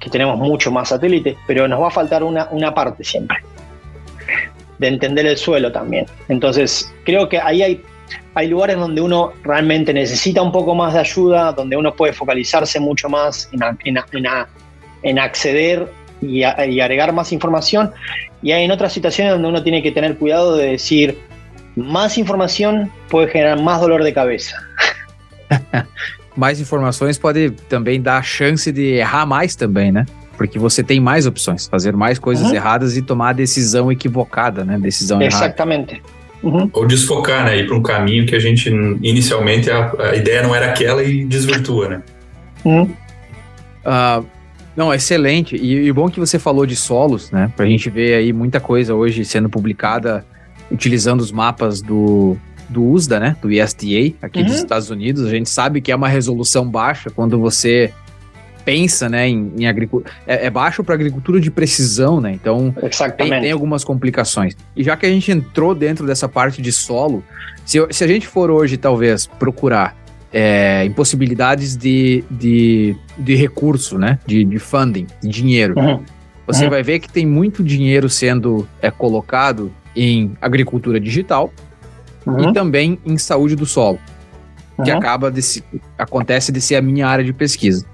Que tenemos mucho más satélites, pero nos va a faltar una, una parte siempre de entender el suelo también. Entonces, creo que ahí hay, hay lugares donde uno realmente necesita un poco más de ayuda, donde uno puede focalizarse mucho más en, en, acceder y, y, agregar más información. Y hay en otras situaciones donde uno tiene que tener cuidado de decir, más información puede generar más dolor de cabeza. mais informações pode também dar a chance de errar mais também, né? Porque você tem mais opções, fazer mais coisas uhum. erradas e tomar a decisão equivocada, né? Decisão Exatamente. errada. Uhum. Ou desfocar, né? Ir para um caminho que a gente, inicialmente, a, a, ideia não era aquela e desvirtua, né? Uhum. Uh, não, excelente. E, e bom que você falou de solos, né? Para a gente ver aí muita coisa hoje sendo publicada utilizando os mapas do, do USDA, né? Do USDA, aqui uhum. dos Estados Unidos. A gente sabe que é uma resolução baixa quando você pensa, né, em, em agricultura. É, é, baixo para agricultura de precisão, né? Então tem, tem, algumas complicações. E já que a gente entrou dentro dessa parte de solo, se, se a gente for hoje, talvez, procurar é, impossibilidades de, de, de recurso, né? De, de funding, de dinheiro. Uhum. Você uhum. vai ver que tem muito dinheiro sendo é, colocado em agricultura digital uhum. e também em saúde do solo, uhum. que acaba de se, acontece de ser a minha área de pesquisa.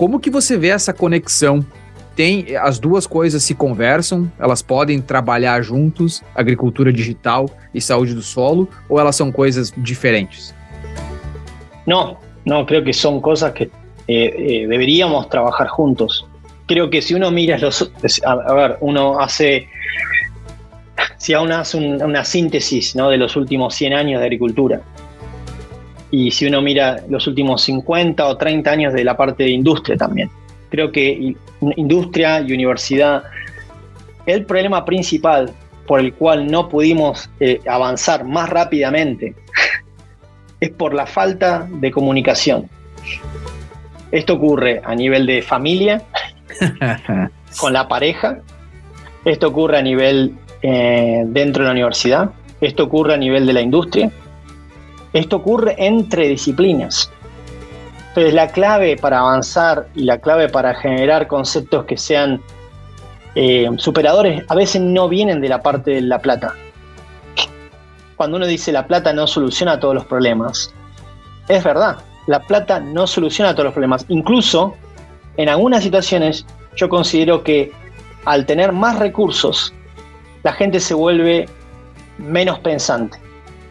Como que você vê essa conexão? Tem as duas coisas se conversam, elas podem trabalhar juntos, agricultura digital e saúde do solo, ou elas são coisas diferentes? Não, não, creio que são coisas que eh, eh, deberíamos trabajar juntos. Creo que si uno mira los, a, a ver, uno hace si aún hace una síntesis de los últimos 100 años de agricultura, y si uno mira los últimos 50 o 30 años de la parte de industria también, creo que industria y universidad, el problema principal por el cual no pudimos eh, avanzar más rápidamente es por la falta de comunicación. Esto ocurre a nivel de familia, con la pareja, esto ocurre a nivel eh, dentro de la universidad, esto ocurre a nivel de la industria, esto ocurre entre disciplinas. Entonces la clave para avanzar y la clave para generar conceptos que sean eh, superadores a veces no vienen de la parte de la plata. Cuando uno dice la plata no soluciona todos los problemas, es verdad, la plata no soluciona todos los problemas. Incluso en algunas situaciones yo considero que al tener más recursos la gente se vuelve menos pensante.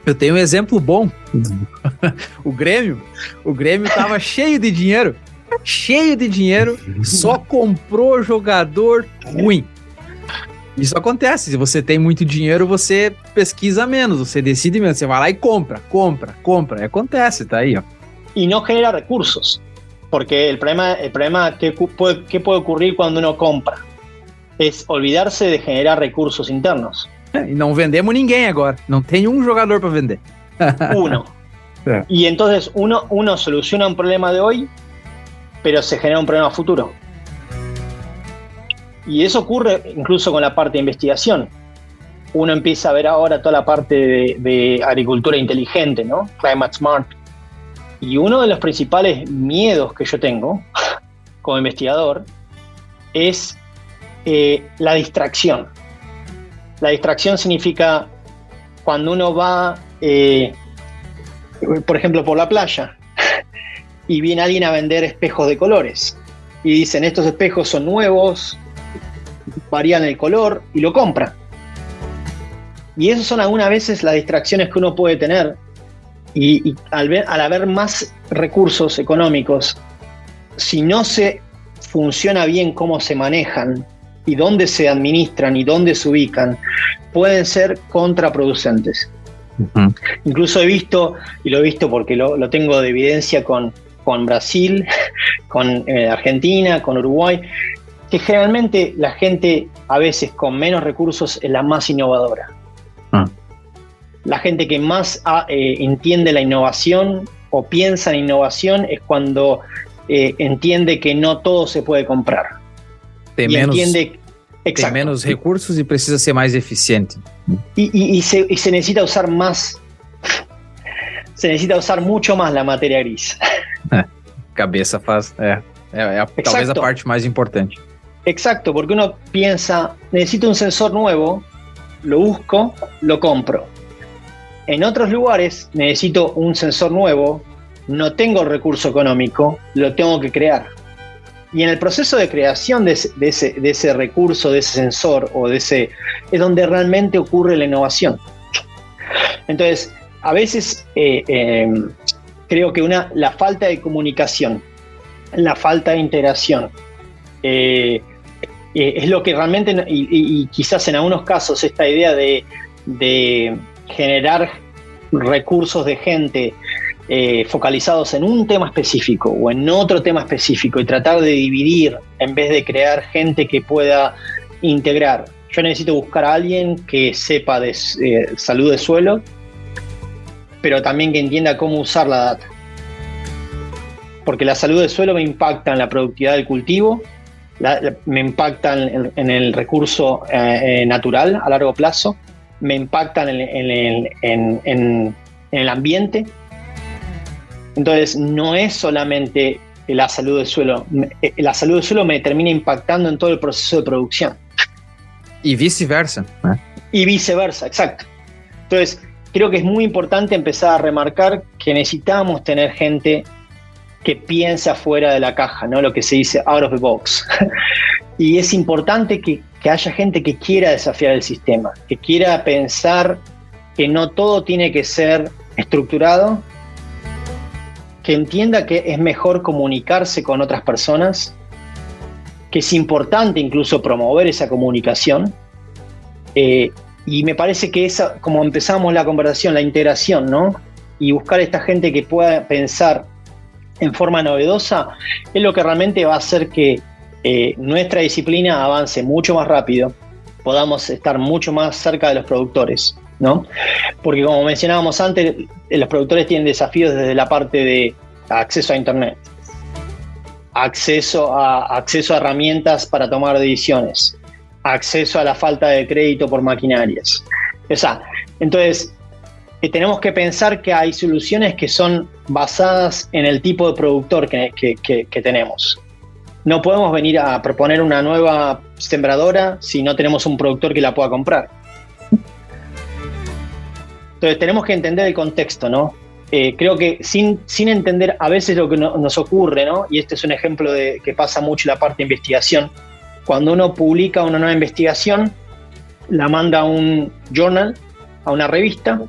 Eu tenho um exemplo bom. o Grêmio, o Grêmio estava cheio de dinheiro, cheio de dinheiro, só comprou jogador ruim. Isso acontece. Se você tem muito dinheiro, você pesquisa menos, você decide menos. Você vai lá e compra, compra, compra. Acontece, tá aí, ó. E não genera recursos. Porque o problema, el problema que, que puede ocurrir cuando uno compra es olvidarse de generar recursos internos. E não vendemos ninguém agora. Não tem um jogador para vender. Uno. É. Y entonces uno, uno soluciona un problema de hoy, pero se genera un problema futuro. Y eso ocurre incluso con la parte de investigación. Uno empieza a ver ahora toda la parte de, de agricultura inteligente, ¿no? Climate Smart. Y uno de los principales miedos que yo tengo como investigador es eh, la distracción. La distracción significa cuando uno va, eh, por ejemplo, por la playa y viene alguien a vender espejos de colores y dicen estos espejos son nuevos, varían el color y lo compra. Y esas son algunas veces las distracciones que uno puede tener y, al haber más recursos económicos, si no se funciona bien cómo se manejan y dónde se administran y dónde se ubican, pueden ser contraproducentes. Incluso he visto, y lo he visto porque lo, tengo de evidencia con, con Brasil, con eh, Argentina, con Uruguay, que generalmente la gente a veces con menos recursos es la más innovadora. Ah. La gente que más ah, eh, entiende la innovación o piensa en innovación es cuando eh, entiende que no todo se puede comprar. De menos, entiende, menos recursos y precisa ser más eficiente. Y, se, necesita usar más, se necesita usar mucho más la materia gris. Cabeza faz, é, talvez la parte más importante. Exacto, porque uno piensa, necesito un sensor nuevo, lo busco, lo compro. En otros lugares necesito un sensor nuevo, no tengo recurso económico, lo tengo que crear. Y en el proceso de creación de ese, recurso, de ese sensor o de ese, es donde realmente ocurre la innovación. Entonces, a veces eh, em, creo que una, la falta de comunicación, la falta de integración, eh, eh, es lo que realmente, y, quizás en algunos casos esta idea de, de generar recursos de gente eh, focalizados en un tema específico o en otro tema específico y tratar de dividir en vez de crear gente que pueda integrar. Yo necesito buscar a alguien que sepa de eh, salud de suelo, pero también que entienda cómo usar la data. Porque la salud de suelo me impacta en la productividad del cultivo, me impacta en, el recurso eh, natural a largo plazo, me impacta en el ambiente entonces, no es solamente la salud del suelo, eh, la salud del suelo me termina impactando en todo el proceso de producción. Y viceversa. ¿eh? Y viceversa, exacto. Entonces, creo que es muy importante empezar a remarcar que necesitamos tener gente que piensa fuera de la caja, ¿no? Lo que se dice out of the box. y es importante que, que haya gente que quiera desafiar el sistema, que quiera pensar que no todo tiene que ser estructurado, que entienda que es mejor comunicarse con otras personas, que es importante incluso promover esa comunicación. Eh, y me parece que esa, como empezamos la conversación, la integración, ¿no? Y buscar esta gente que pueda pensar en forma novedosa, es lo que realmente va a hacer que eh, nuestra disciplina avance mucho más rápido, podamos estar mucho más cerca de los productores. ¿No? Porque como mencionábamos antes, los productores tienen desafíos desde la parte de acceso a Internet, acceso a, acceso a herramientas para tomar decisiones, acceso a la falta de crédito por maquinarias. O entonces, eh, tenemos que pensar que hay soluciones que son basadas en el tipo de productor que tenemos. No podemos venir a proponer una nueva sembradora si no tenemos un productor que la pueda comprar. Entonces tenemos que entender el contexto, ¿no? Eh, creo que sin, sin entender a veces lo que nos ocurre, ¿no? Y este es un ejemplo de que pasa mucho la parte de investigación. Cuando uno publica una nueva investigación, la manda a un journal, a una revista,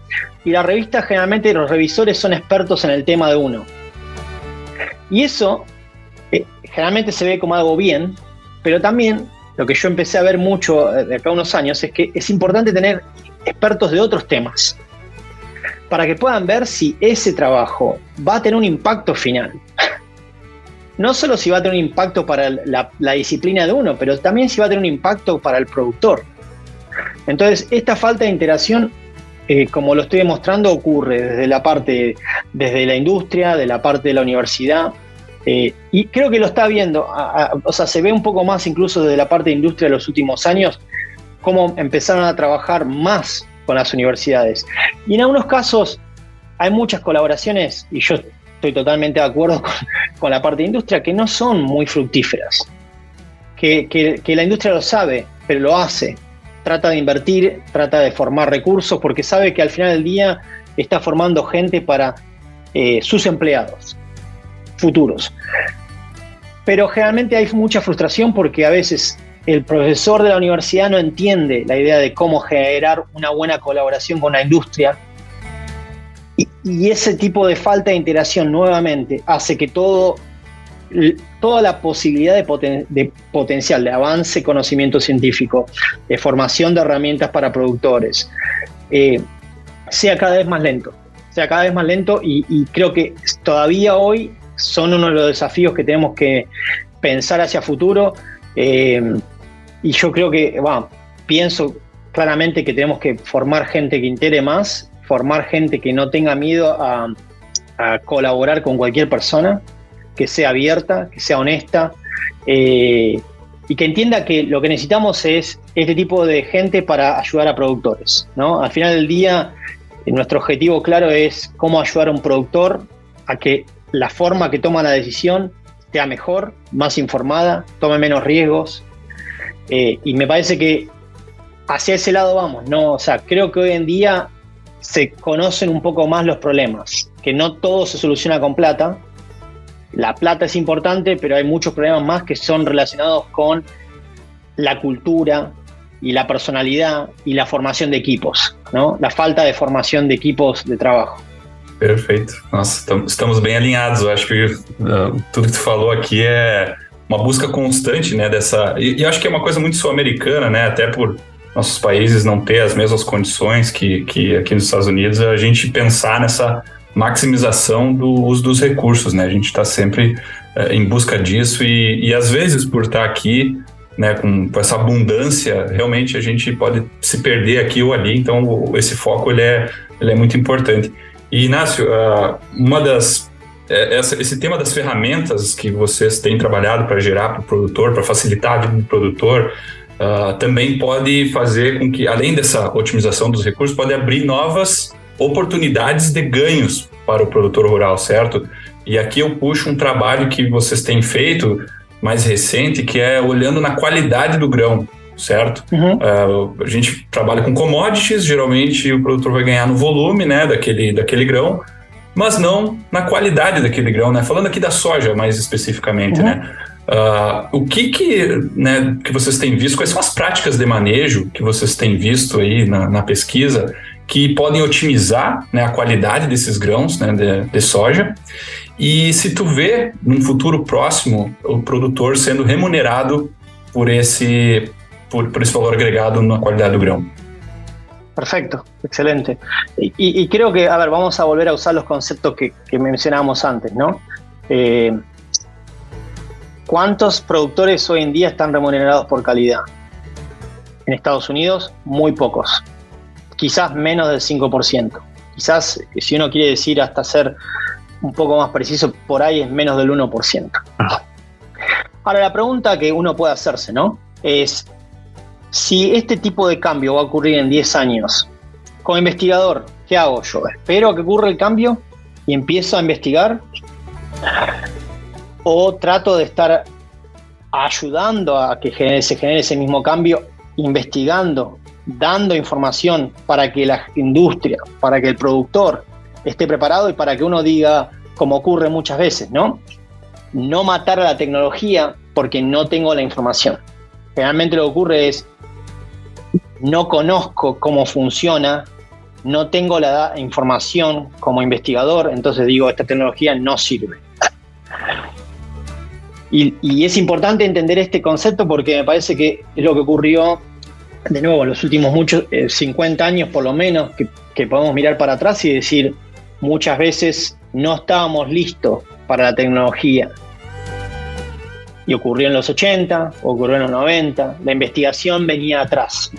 y la revista generalmente los revisores son expertos en el tema de uno. Y eso eh, generalmente se ve como algo bien, pero también lo que yo empecé a ver mucho eh, de acá a unos años es que es importante tener expertos de otros temas para que puedan ver si ese trabajo va a tener un impacto final. No solo si va a tener un impacto para la, disciplina de uno, pero también si va a tener un impacto para el productor. Entonces, esta falta de interacción, eh, como lo estoy demostrando, ocurre desde la parte, desde la industria, de la parte de la universidad, Eh, y creo que lo está viendo, o sea, se ve un poco más incluso desde la parte de industria de los últimos años, cómo empezaron a trabajar más con las universidades. Y en algunos casos hay muchas colaboraciones, y yo estoy totalmente de acuerdo con, la parte de industria, que no son muy fructíferas. Que, la industria lo sabe, pero lo hace. Trata de invertir, trata de formar recursos, porque sabe que al final del día está formando gente para eh, sus empleados futuros. Pero generalmente hay mucha frustración porque a veces el profesor de la universidad no entiende la idea de cómo generar una buena colaboración con la industria. Y, ese tipo de falta de interacción nuevamente hace que todo, toda la posibilidad de, potencial de avance, conocimiento científico, de formación de herramientas para productores, eh, sea cada vez más lento. Sea cada vez más lento y, creo que todavía hoy son uno de los desafíos que tenemos que pensar hacia futuro. Eh, y yo creo que, bueno, pienso claramente que tenemos que formar gente que intere más, formar gente que no tenga miedo a, colaborar con cualquier persona, que sea abierta, que sea honesta. Eh, y que entienda que lo que necesitamos es este tipo de gente para ayudar a productores. ¿no? Al final del día, nuestro objetivo claro es cómo ayudar a un productor a que la forma que toma la decisión sea mejor, más informada, tome menos riesgos. Eh, y me parece que hacia ese lado vamos, ¿no? O sea, creo que hoy en día se conocen un poco más los problemas, que no todo se soluciona con plata. La plata es importante, pero hay muchos problemas más que son relacionados con la cultura, y la personalidad y la formación de equipos, ¿no? La falta de formação de equipos de trabalho. Perfeito. Nossa, estamos bem alinhados. Eu acho que uh, tudo que tu falou aqui é uma busca constante, né, dessa... E, e acho que é uma coisa muito sul-americana, né, até por nossos países não ter as mesmas condições que, que aqui nos Estados Unidos, a gente pensar nessa maximização do uso dos recursos, né? A gente está sempre uh, em busca disso e, e às vezes por estar aqui né, com, com, essa abundância, realmente a gente pode se perder aqui ou ali. Então, esse foco ele é, ele é muito importante. E, Inácio, uh, uma das é, essa, esse tema das ferramentas que vocês têm trabalhado para gerar para o produtor, para facilitar a vida do produtor, uh, também pode fazer com que, além dessa otimização dos recursos, pode abrir novas oportunidades de ganhos para o produtor rural, certo? E aqui eu puxo um trabalho que vocês têm feito mais recente, que é olhando na qualidade do grão, certo? Uhum. Uh, a gente trabalha com commodities, geralmente o produtor vai ganhar no volume né, daquele, daquele grão, mas não na qualidade daquele grão, né? Falando aqui da soja mais especificamente, uhum. né? Uh, o que que, né, que vocês têm visto, quais são as práticas de manejo que vocês têm visto aí na, na pesquisa que podem otimizar né, a qualidade desses grãos né, de, de soja e se tu vê num futuro próximo o produtor sendo remunerado por esse, por, por esse valor agregado na qualidade do grão. Perfecto, excelente. Y, y, creo que, a ver, vamos a volver a usar los conceptos que, que mencionábamos antes, ¿no? Eh, ¿Cuántos productores hoy en día están remunerados por calidad? En Estados Unidos, muy pocos. Quizás menos del 5%. Quizás, si uno quiere decir hasta ser un poco más preciso, por ahí es menos del 1%. Ah. Ahora, la pregunta que uno puede hacerse, ¿no? Es si este tipo de cambio va a ocurrir en 10 años, como investigador, ¿qué hago yo? ¿Espero a que ocurra el cambio y empiezo a investigar? ¿O trato de estar ayudando a que se genere ese mismo cambio, investigando, dando información para que la industria, para que el productor esté preparado y para que uno diga, como ocurre muchas veces, ¿no? No matar a la tecnología porque no tengo la información. Generalmente lo que ocurre es, no conozco cómo funciona, no tengo la información como investigador, entonces digo, esta tecnología no sirve. Y, es importante entender este concepto porque me parece que es lo que ocurrió, de nuevo, en los últimos muchos, 50 eh, años por lo menos, que, que podemos mirar para atrás y decir, muchas veces no estábamos listos para la tecnología. Y ocurrió en los 80, ocurrió en los 90, la investigación venía atrás.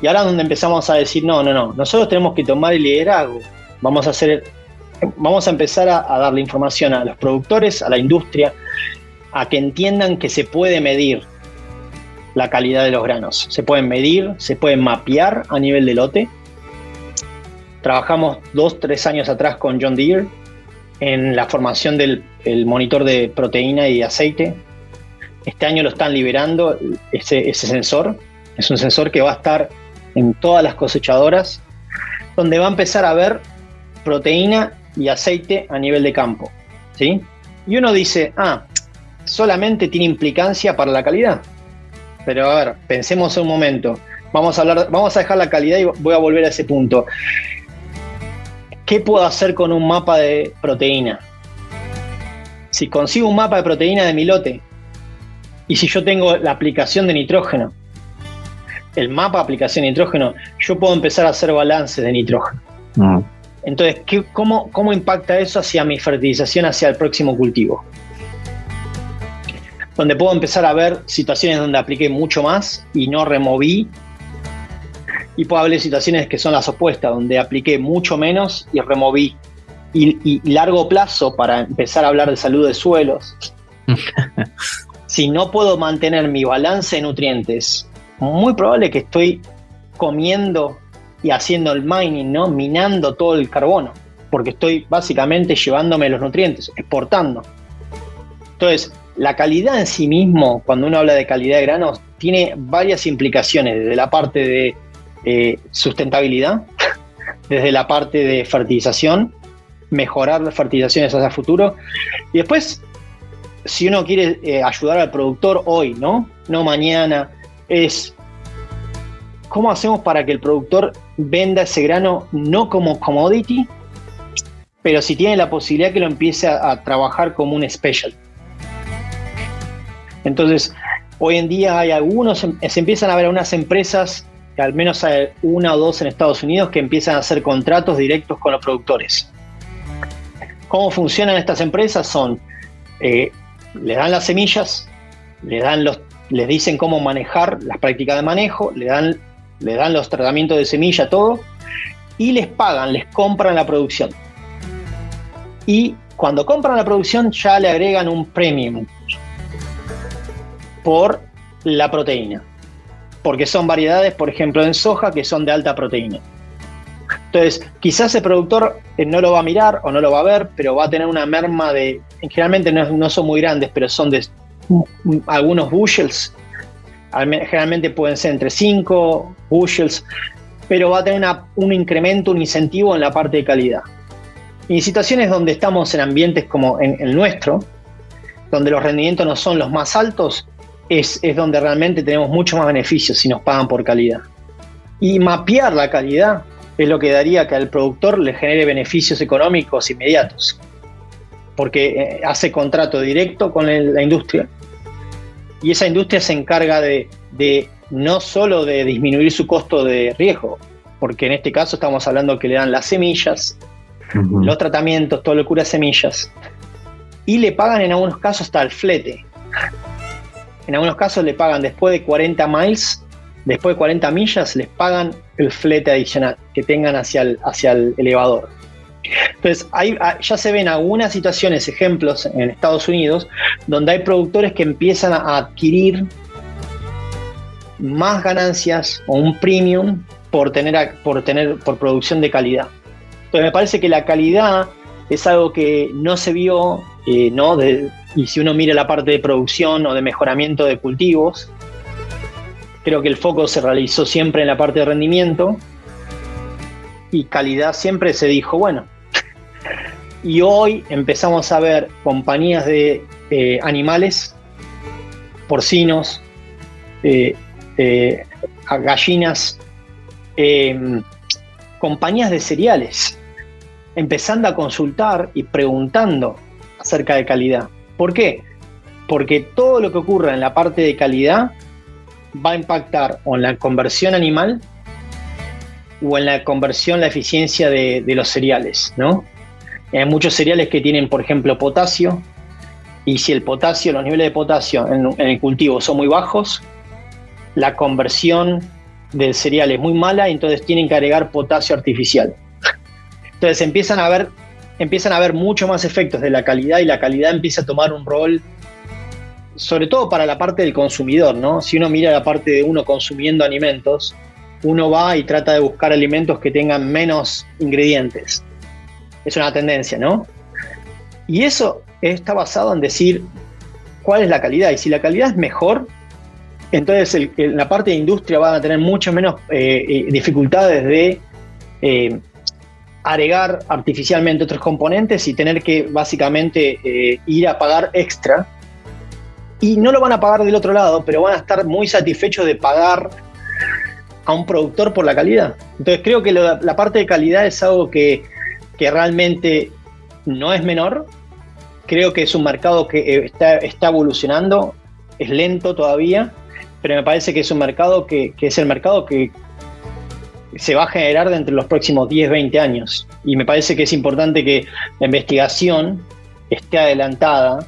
Y ahora donde empezamos a decir, no, no, no, nosotros tenemos que tomar el liderazgo, vamos a ser vamos a empezar a, a darle información a los productores, a la industria, a que entiendan que se puede medir la calidad de los granos. Se pueden medir, se pueden mapear a nivel de lote. Trabajamos dos, tres años atrás con John Deere en la formación del el monitor de proteína y de aceite. Este año lo están liberando ese sensor. Es un sensor que va a estar en todas las cosechadoras, donde va a empezar a ver proteína y aceite a nivel de campo. ¿sí? Y uno dice, ah, solamente tiene implicancia para la calidad. Pero a ver, pensemos un momento. Vamos a hablar, vamos a dejar la calidad y voy a volver a ese punto. ¿Qué puedo hacer con un mapa de proteína? Si consigo un mapa de proteína de mi lote y si yo tengo la aplicación de nitrógeno, el mapa de aplicación de nitrógeno, yo puedo empezar a hacer balances de nitrógeno. Mm. Entonces, ¿qué, cómo, ¿cómo impacta eso hacia mi fertilización, hacia el próximo cultivo? donde puedo empezar a ver situaciones donde apliqué mucho más y no removí. Y puedo haber situaciones que son las opuestas, donde apliqué mucho menos y removí. Y, largo plazo para empezar a hablar de salud de suelos. si no puedo mantener mi balance de nutrientes, muy probable que estoy comiendo y haciendo el mining, ¿no? Minando todo el carbono, porque estoy básicamente llevándome los nutrientes, exportando. Entonces, la calidad en sí mismo, cuando uno habla de calidad de granos, tiene varias implicaciones, desde la parte de eh, sustentabilidad, desde la parte de fertilización, mejorar las fertilizaciones hacia el futuro, y después, si uno quiere eh, ayudar al productor hoy, ¿no? No mañana, es cómo hacemos para que el productor venda ese grano no como commodity, pero si tiene la posibilidad que lo empiece a trabajar como un special. Entonces, hoy en día hay algunos, se empiezan a ver unas empresas, al menos hay una o dos en Estados Unidos, que empiezan a hacer contratos directos con los productores. ¿Cómo funcionan estas empresas? Son, eh, les dan las semillas, les, dan los, les dicen cómo manejar las prácticas de manejo, le dan, le dan los tratamientos de semilla, todo, y les pagan, les compran la producción. Y cuando compran la producción ya le agregan un premium, por la proteína. Porque son variedades, por ejemplo, en soja que son de alta proteína. Entonces, quizás el productor eh, no lo va a mirar o no lo va a ver, pero va a tener una merma de. Generalmente no, son muy grandes, pero son de algunos bushels. Generalmente pueden ser entre 5 bushels, pero va a tener un incremento, un incentivo en la parte de calidad. Y en situaciones donde estamos en ambientes como el nuestro, donde los rendimientos no son los más altos, es, donde realmente tenemos mucho más beneficios si nos pagan por calidad. Y mapear la calidad es lo que daría que al productor le genere beneficios económicos inmediatos, porque eh, hace contrato directo con la industria. Y esa industria se encarga de, no solo de disminuir su costo de riesgo, porque en este caso estamos hablando que le dan las semillas, los tratamientos, todo lo cura semillas, y le pagan en algunos casos hasta el flete. En algunos casos le pagan después de 40 miles, después de 40 millas, les pagan el flete adicional que tengan hacia el, hacia el elevador. Entonces, hay, ah, ya se ven algunas situaciones, ejemplos en Estados Unidos, donde hay productores que empiezan a adquirir más ganancias o un premium por tener, por tener por producción de calidad. Entonces, me parece que la calidad es algo que no se vio, eh, ¿no? Y si uno mira la parte de producción o de mejoramiento de cultivos, creo que el foco se realizó siempre en la parte de rendimiento y calidad siempre se dijo, bueno. Y hoy empezamos a ver compañías de eh, animales, porcinos, eh, eh, gallinas, compañías de cereales, empezando a consultar y preguntando acerca de calidad. ¿Por qué? Porque todo lo que ocurra en la parte de calidad va a impactar en la conversión animal o en la conversión, la eficiencia de, los cereales, ¿no? Hay muchos cereales que tienen, por ejemplo, potasio, y si el potasio, los niveles de potasio en, el cultivo son muy bajos, la conversión del cereal es muy mala, entonces tienen que agregar potasio artificial. Entonces empiezan a ver empiezan a haber mucho más efectos de la calidad y la calidad empieza a tomar un rol, sobre todo para la parte del consumidor, ¿no? Si uno mira la parte de uno consumiendo alimentos, uno va y trata de buscar alimentos que tengan menos ingredientes. Es una tendencia, ¿no? Y eso está basado en decir cuál es la calidad. Y si la calidad es mejor, entonces la parte de industria va a tener mucho menos eh, eh, dificultades de eh, agregar artificialmente otros componentes y tener que básicamente ir a pagar extra. Y no lo van a pagar del otro lado, pero van a estar muy satisfechos de pagar a un productor por la calidad. Entonces creo que la parte de calidad es algo que, que, realmente no es menor. Creo que es un mercado que está, está evolucionando, es lento todavía, pero me parece que es un mercado que, es el mercado que se va a generar dentro de los próximos 10, 20 años. Y me parece que es importante que la investigación esté adelantada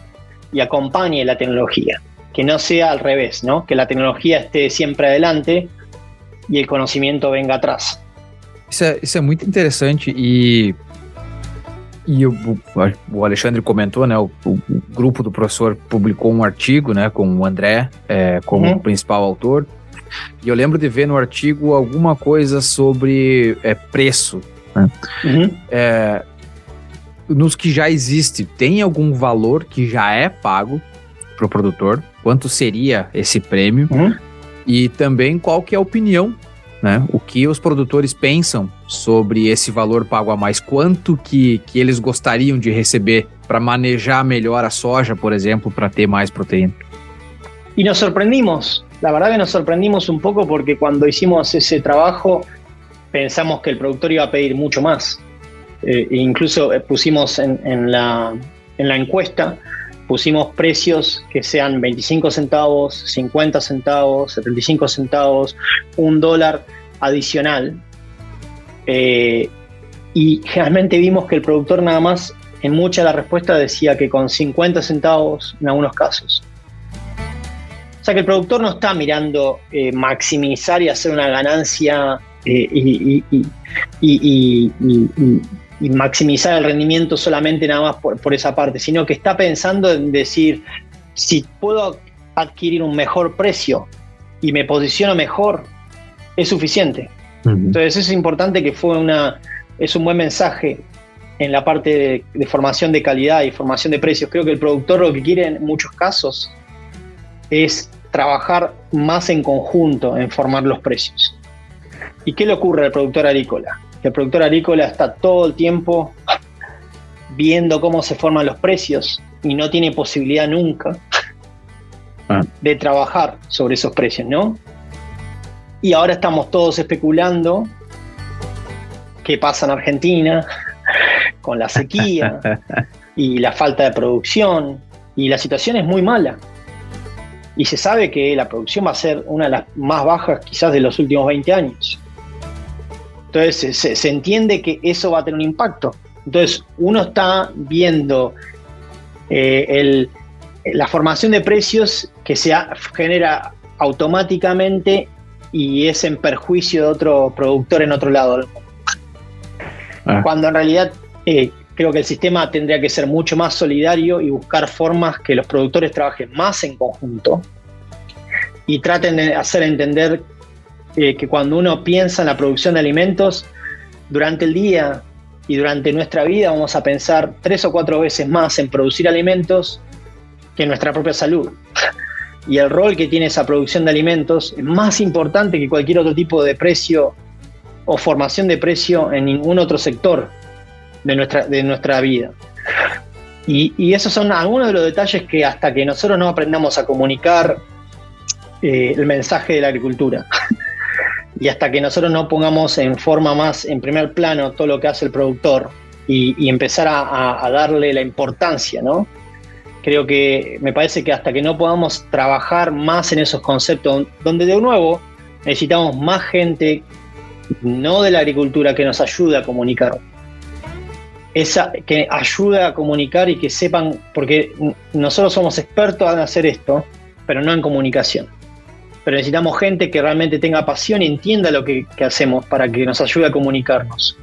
y acompañe la tecnología, que no sea al revés, ¿no? que la tecnología esté siempre adelante y el conhecimento venga atrás. Isso é, isso é muito interessante e E o, o, Alexandre comentou, né? O, o, grupo do professor publicou um artigo, né? Com o André é, como uhum. principal autor. E eu lembro de ver no artigo alguma coisa sobre é, preço. Né? Uhum. É, nos que já existe, tem algum valor que já é pago para o produtor? Quanto seria esse prêmio? Uhum. E também qual que é a opinião né? O que os produtores pensam sobre esse valor pago a mais, quanto que, que eles gostariam de receber para manejar melhor a soja, por exemplo, para ter mais proteína. Y nos sorprendimos, la verdad que nos sorprendimos un poco porque cuando hicimos ese trabajo pensamos que el productor iba a pedir mucho más. Eh, e incluso eh, pusimos en, en, la, en la encuesta pusimos precios que sean 25 centavos, 50 centavos, 75 centavos, un dólar adicional. Eh, y realmente vimos que el productor nada más en mucha de la respuesta decía que con 50 centavos en algunos casos. O sea que el productor no está mirando eh, maximizar y hacer una ganancia eh, y, y maximizar el rendimiento solamente nada más por, esa parte, sino que está pensando en decir, si puedo adquirir un mejor precio y me posiciono mejor, es suficiente. Entonces eso es importante que fue una, es un buen mensaje en la parte de, formación de calidad y formación de precios. Creo que el productor lo que quiere en muchos casos es trabajar más en conjunto en formar los precios. ¿Y qué le ocurre al productor agrícola? El productor agrícola está todo el tiempo viendo cómo se forman los precios y no tiene posibilidad nunca ah. de trabajar sobre esos precios, ¿no? Y ahora estamos todos especulando qué pasa en Argentina con la sequía y la falta de producción y la situación es muy mala. Y se sabe que la producción va a ser una de las más bajas quizás de los últimos 20 años. Entonces se, entiende que eso va a tener un impacto. Entonces uno está viendo eh, la formación de precios que se genera automáticamente y es en perjuicio de otro productor en otro lado ah. Cuando en realidad eh, creo que el sistema tendría que ser mucho más solidario y buscar formas que los productores trabajen más en conjunto y traten de hacer entender eh, que cuando uno piensa en la producción de alimentos, durante el día y durante nuestra vida vamos a pensar tres o cuatro veces más en producir alimentos que en nuestra propia salud. Y el rol que tiene esa producción de alimentos es más importante que cualquier otro tipo de precio o formación de precio en ningún otro sector de nuestra, de nuestra vida. Y, esos son algunos de los detalles que hasta que nosotros no aprendamos a comunicar eh, el mensaje de la agricultura, y hasta que nosotros no pongamos en forma más, en primer plano, todo lo que hace el productor y, empezar a, darle la importancia, ¿no? Creo que me parece que hasta que no podamos trabajar más en esos conceptos, donde de nuevo necesitamos más gente, no de la agricultura, que nos ayude a comunicar. Esa, que ayude a comunicar y que sepan, porque nosotros somos expertos en hacer esto, pero no en comunicación pero necesitamos gente que realmente tenga pasión y entienda lo que, hacemos para que nos ayude a comunicarnos.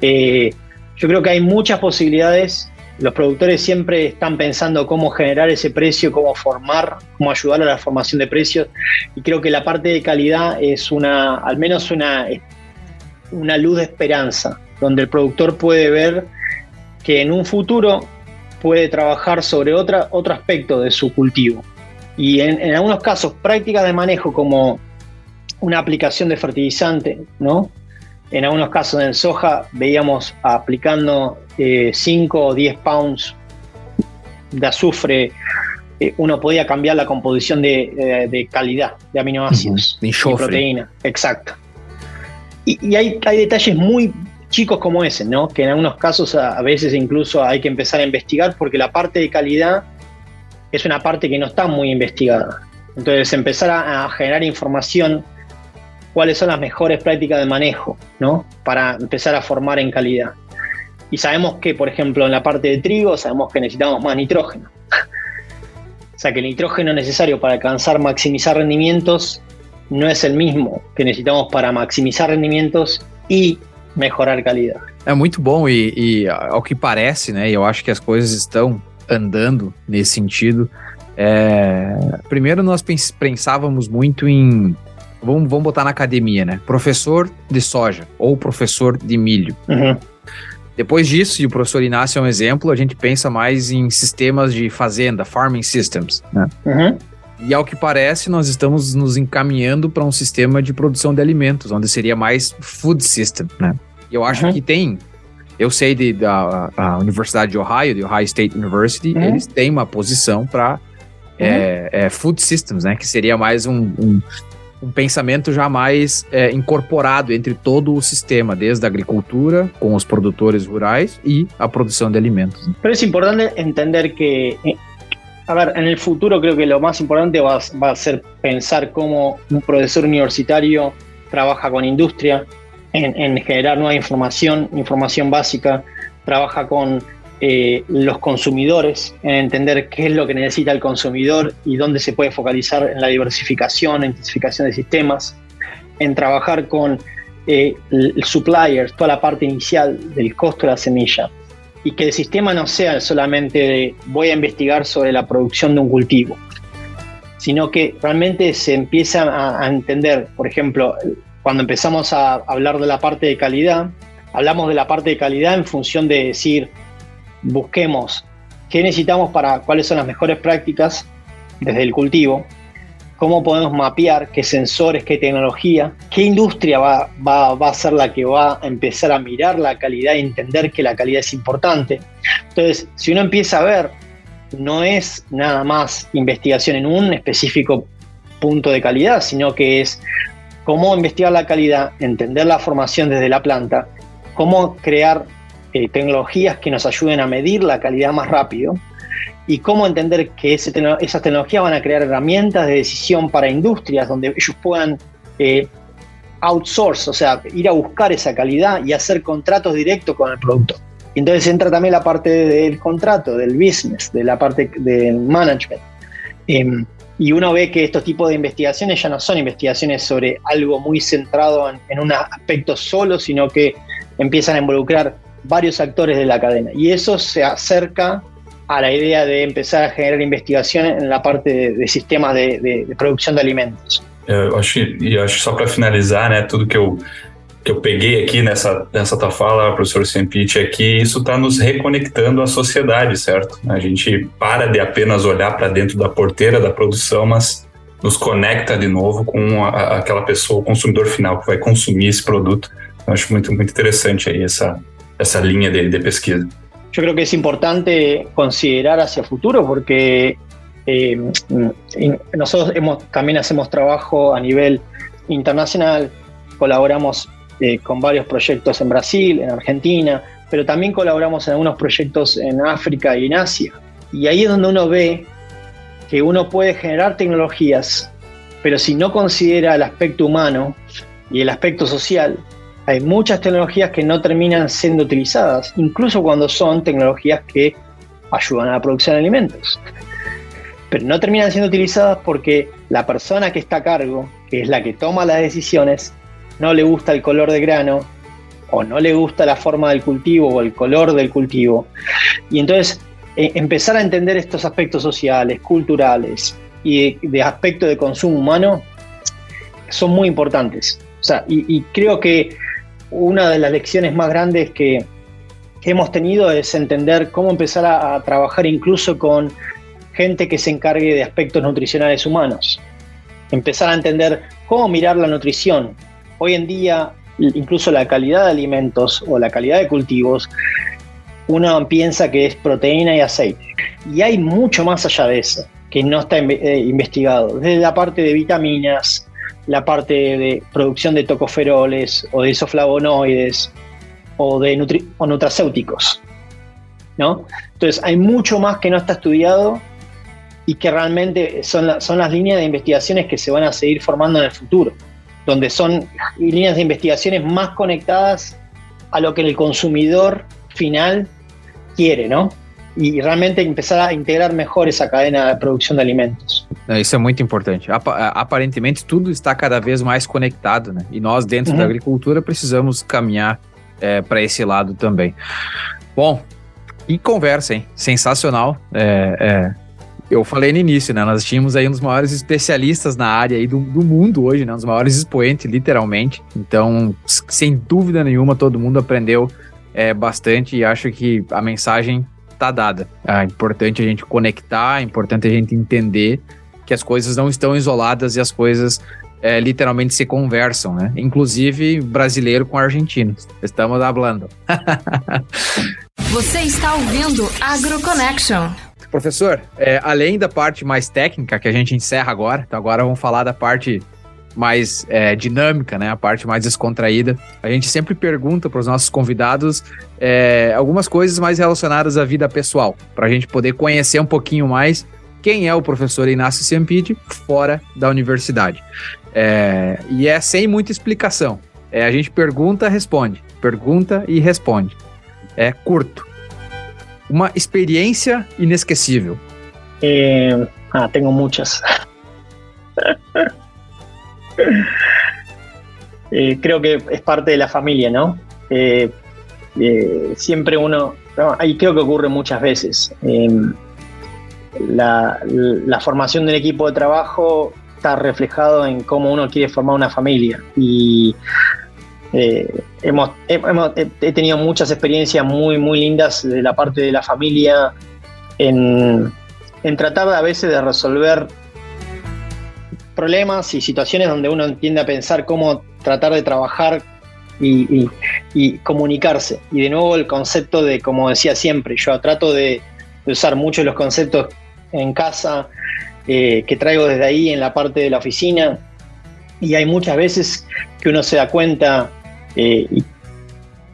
Eh, yo creo que hay muchas posibilidades. Los productores siempre están pensando cómo generar ese precio, cómo formar, cómo ayudar a la formación de precios. Y creo que la parte de calidad es una, al menos una, una luz de esperanza, donde el productor puede ver que en un futuro puede trabajar sobre otra, otro aspecto de su cultivo. Y en, en algunos casos, prácticas de manejo como una aplicación de fertilizante, ¿no? En algunos casos en soja veíamos aplicando 5 eh, o 10 pounds de azufre, eh, uno podía cambiar la composición de, eh, calidad de aminoácidos y proteína. Exacto. Y, hay, hay, detalles muy chicos como ese, ¿no? Que en algunos casos a, veces incluso hay que empezar a investigar porque la parte de calidad es una parte que no está muy investigada. Entonces empezar a generar información cuáles son las mejores prácticas de manejo, ¿no? Para empezar a formar en calidad. Y sabemos que, por ejemplo, en la parte de trigo, sabemos que necesitamos más nitrógeno. o sea que el nitrógeno necesario para alcanzar maximizar rendimientos no es el mismo que necesitamos para maximizar rendimientos y mejorar calidad. É muito bom e, e ao que parece, né? Eu acho que as coisas estão andando nesse sentido. É, primeiro nós pensávamos muito em Vamos, vamos botar na academia, né? Professor de soja ou professor de milho. Uhum. Depois disso, e o professor Inácio é um exemplo, a gente pensa mais em sistemas de fazenda, farming systems, né? Uhum. E ao que parece, nós estamos nos encaminhando para um sistema de produção de alimentos, onde seria mais food system, né? E eu acho uhum. que tem. Eu sei de, da Universidade de Ohio, de Ohio State University, uhum. eles têm uma posição para é, é, food systems, né? Que seria mais um, um um pensamento já mais é, incorporado entre todo o sistema, desde a agricultura, com os produtores rurais e a produção de alimentos. Mas é importante entender que, eh, a ver, en el futuro creo que lo más importante va, va a ser pensar cómo un profesor universitario trabaja con industria en, en generar nueva información, información básica, trabaja con eh, los consumidores, en entender qué es lo que necesita el consumidor y dónde se puede focalizar en la diversificación, en intensificación de sistemas, en trabajar con eh, el supplier, toda la parte inicial del costo de la semilla, y que el sistema no sea solamente voy a investigar sobre la producción de un cultivo, sino que realmente se empieza a entender, por ejemplo, cuando empezamos a hablar de la parte de calidad, hablamos de la parte de calidad en función de decir, busquemos qué necesitamos para cuáles son las mejores prácticas desde el cultivo, cómo podemos mapear qué sensores, qué tecnología, qué industria va, va, va, a ser la que va a empezar a mirar la calidad y entender que la calidad es importante. Entonces, si uno empieza a ver, no es nada más investigación en un específico punto de calidad, sino que es cómo investigar la calidad, entender la formación desde la planta, cómo crear eh, tecnologías que nos ayuden a medir la calidad más rápido y cómo entender que esas tecnologías van a crear herramientas de decisión para industrias donde ellos puedan eh, outsource, o sea, ir a buscar esa calidad y hacer contratos directos con el producto. Entonces entra también la parte del contrato, del business, de la parte del management. Em, y uno ve que estos tipos de investigaciones ya no son investigaciones sobre algo muy centrado en, en un aspecto solo, sino que empiezan a involucrar varios actores de la cadena. Y eso se acerca a la idea de empezar a generar investigación en la parte de, de sistemas de, de, de, produção de alimentos. Eu acho, e acho só para finalizar, né, tudo que eu, que eu peguei aqui nessa, nessa tua fala, professor Sempit, é que isso está nos reconectando à sociedade, certo? A gente para de apenas olhar para dentro da porteira da produção, mas nos conecta de novo com a, aquela pessoa, o consumidor final que vai consumir esse produto. Eu acho muito, muito interessante aí essa, esa línea de, de, pesquisa? Yo creo que es importante considerar hacia futuro porque eh, también hacemos trabajo a nivel internacional, colaboramos eh, con varios proyectos en Brasil, en Argentina, pero también colaboramos en algunos proyectos en África y en Asia. Y ahí es donde uno ve que uno puede generar tecnologías, pero si no considera el aspecto humano y el aspecto social, hay muchas tecnologías que no terminan siendo utilizadas, incluso cuando son tecnologías que ayudan a la producción de alimentos. Pero no terminan siendo utilizadas porque la persona que está a cargo, que es la que toma las decisiones, no le gusta el color de grano o no le gusta la forma del cultivo o el color del cultivo. Y entonces eh, empezar a entender estos aspectos sociales, culturales y de, aspecto de consumo humano son muy importantes. O sea, y, creo que una de las lecciones más grandes que, hemos tenido es entender cómo empezar a trabajar incluso con gente que se encargue de aspectos nutricionales humanos. Empezar a entender cómo mirar la nutrición. Hoy en día incluso la calidad de alimentos o la calidad de cultivos, uno piensa que es proteína y aceite. Y hay mucho más allá de eso, que no está eh, investigado. Desde la parte de vitaminas, la parte de producción de tocoferoles o de isoflavonoides o de nutracéuticos. ¿no? Entonces hay mucho más que no está estudiado y que realmente son, son las líneas de investigaciones que se van a seguir formando en el futuro donde son líneas de investigaciones más conectadas a lo que el consumidor final quiere, ¿no? Y realmente empezar a integrar mejor esa cadena de producción de alimentos. Isso é muito importante. Aparentemente, tudo está cada vez mais conectado, né? E nós, dentro uhum. da agricultura, precisamos caminhar é, para esse lado também. Bom, e conversa, hein? Sensacional. É, é, eu falei no início, né? Nós tínhamos aí um dos maiores especialistas na área aí do, do mundo hoje, né? Um dos maiores expoentes, literalmente. Então, sem dúvida nenhuma, todo mundo aprendeu é, bastante e acho que a mensagem tá dada. É importante a gente conectar, é importante a gente entender que as coisas não estão isoladas e as coisas é, literalmente se conversam, né? Inclusive brasileiro com argentino. Estamos hablando. Você está ouvindo AgroConnection. Professor, é, além da parte mais técnica que a gente encerra agora, então agora vamos falar da parte mais é, dinâmica, né? A parte mais descontraída. A gente sempre pergunta para os nossos convidados é, algumas coisas mais relacionadas à vida pessoal, para a gente poder conhecer um pouquinho mais quem é o professor Inácio Ciampidi fora da universidade. É, e é sem muita explicação. É, a gente pergunta, responde, pergunta e responde. É curto. Uma experiência inesquecível. Eh, ah, tengo muchas. eh, creo que es parte de la familia, ¿no? Eh, eh siempre uno, no, y creo que ocurre muchas veces. Em, la, la, formación de un equipo de trabajo está reflejado en cómo uno quiere formar una familia. Y eh, hemos, he tenido muchas experiencias muy, muy lindas de la parte de la familia en, tratar a veces de resolver problemas y situaciones donde uno entiende a pensar cómo tratar de trabajar y, comunicarse. Y de nuevo el concepto de, como decía siempre, yo trato de, usar muchos los conceptos en casa eh, que traigo desde ahí en la parte de la oficina. Y hay muchas veces que uno se da cuenta eh,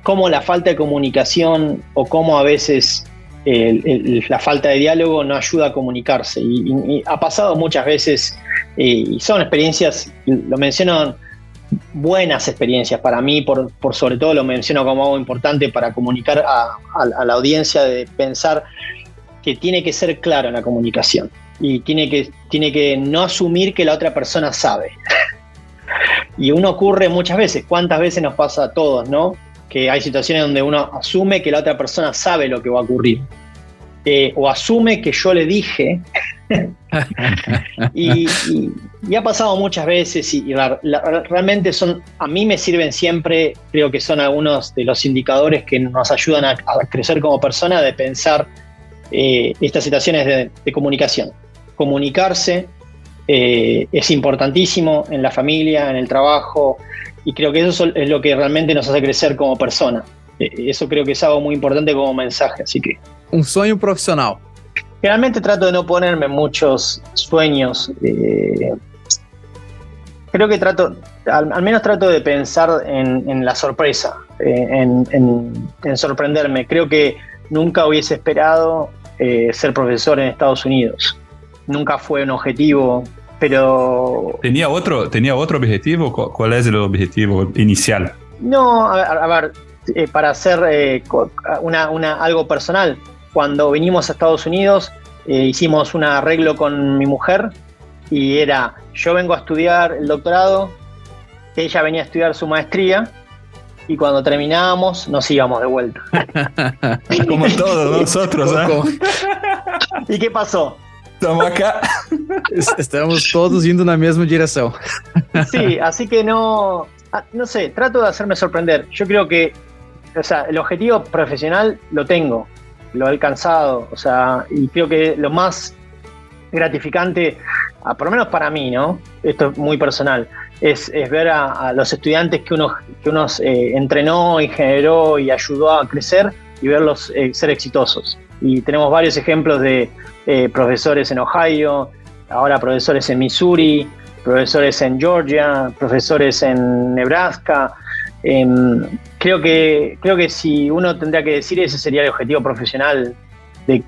cómo la falta de comunicación o cómo a veces la falta de diálogo no ayuda a comunicarse. Y, ha pasado muchas veces, eh, y son experiencias, lo menciono, buenas experiencias para mí, por, sobre todo lo menciono como algo importante para comunicar a, la audiencia, de pensar que tiene que ser claro en la comunicación y tiene que, tiene que no asumir que la otra persona sabe. Y uno ocurre muchas veces, cuántas veces nos pasa a todos, ¿no? Que hay situaciones donde uno asume que la otra persona sabe lo que va a ocurrir. Eh, o asume que yo le dije. y, ha pasado muchas veces y, realmente son, a mí me sirven siempre, creo que son algunos de los indicadores que nos ayudan a, crecer como persona, de pensar eh, estas situaciones de comunicación. Comunicarse, eh, es importantísimo en la familia, en el trabajo, y creo que eso es lo que realmente nos hace crecer como persona. Eh, eso creo que es algo muy importante como mensaje, así que... Un sueño profesional. Generalmente trato de no ponerme muchos sueños. Eh, creo que trato, al, menos trato de pensar en, la sorpresa, en, en, sorprenderme. Creo que nunca hubiese esperado ser profesor en Estados Unidos nunca fue un objetivo, pero... ¿Tenía otro, ¿tenía otro objetivo? ¿Cuál es el objetivo inicial? No, a, ver, eh, para hacer eh, una, una, algo personal, cuando vinimos a Estados Unidos eh, hicimos un arreglo con mi mujer y era, yo vengo a estudiar el doctorado, ella venía a estudiar su maestría y cuando terminábamos nos íbamos de vuelta. Como todos nosotros, ¿eh? ¿Y qué pasó? Estamos acá. Estamos todos indo na mesma direção. Sí, así que no, ah, no sé, trato de hacerme sorprender. Yo creo que, o sea, el objetivo profesional lo tengo, lo he alcanzado, o sea, y creo que lo más gratificante, ah, por lo menos para mí, ¿no? Esto es muy personal, es, es ver a, a los estudiantes que uno, que uno eh, entrenó y generó y ayudó a crecer y verlos eh, ser exitosos. Y tenemos varios ejemplos de eh, profesores en Ohio, ahora profesores en Missouri, profesores en Georgia, profesores en Nebraska. Em, creo, que, creo que si uno tendría que decir ese sería el objetivo profesional de,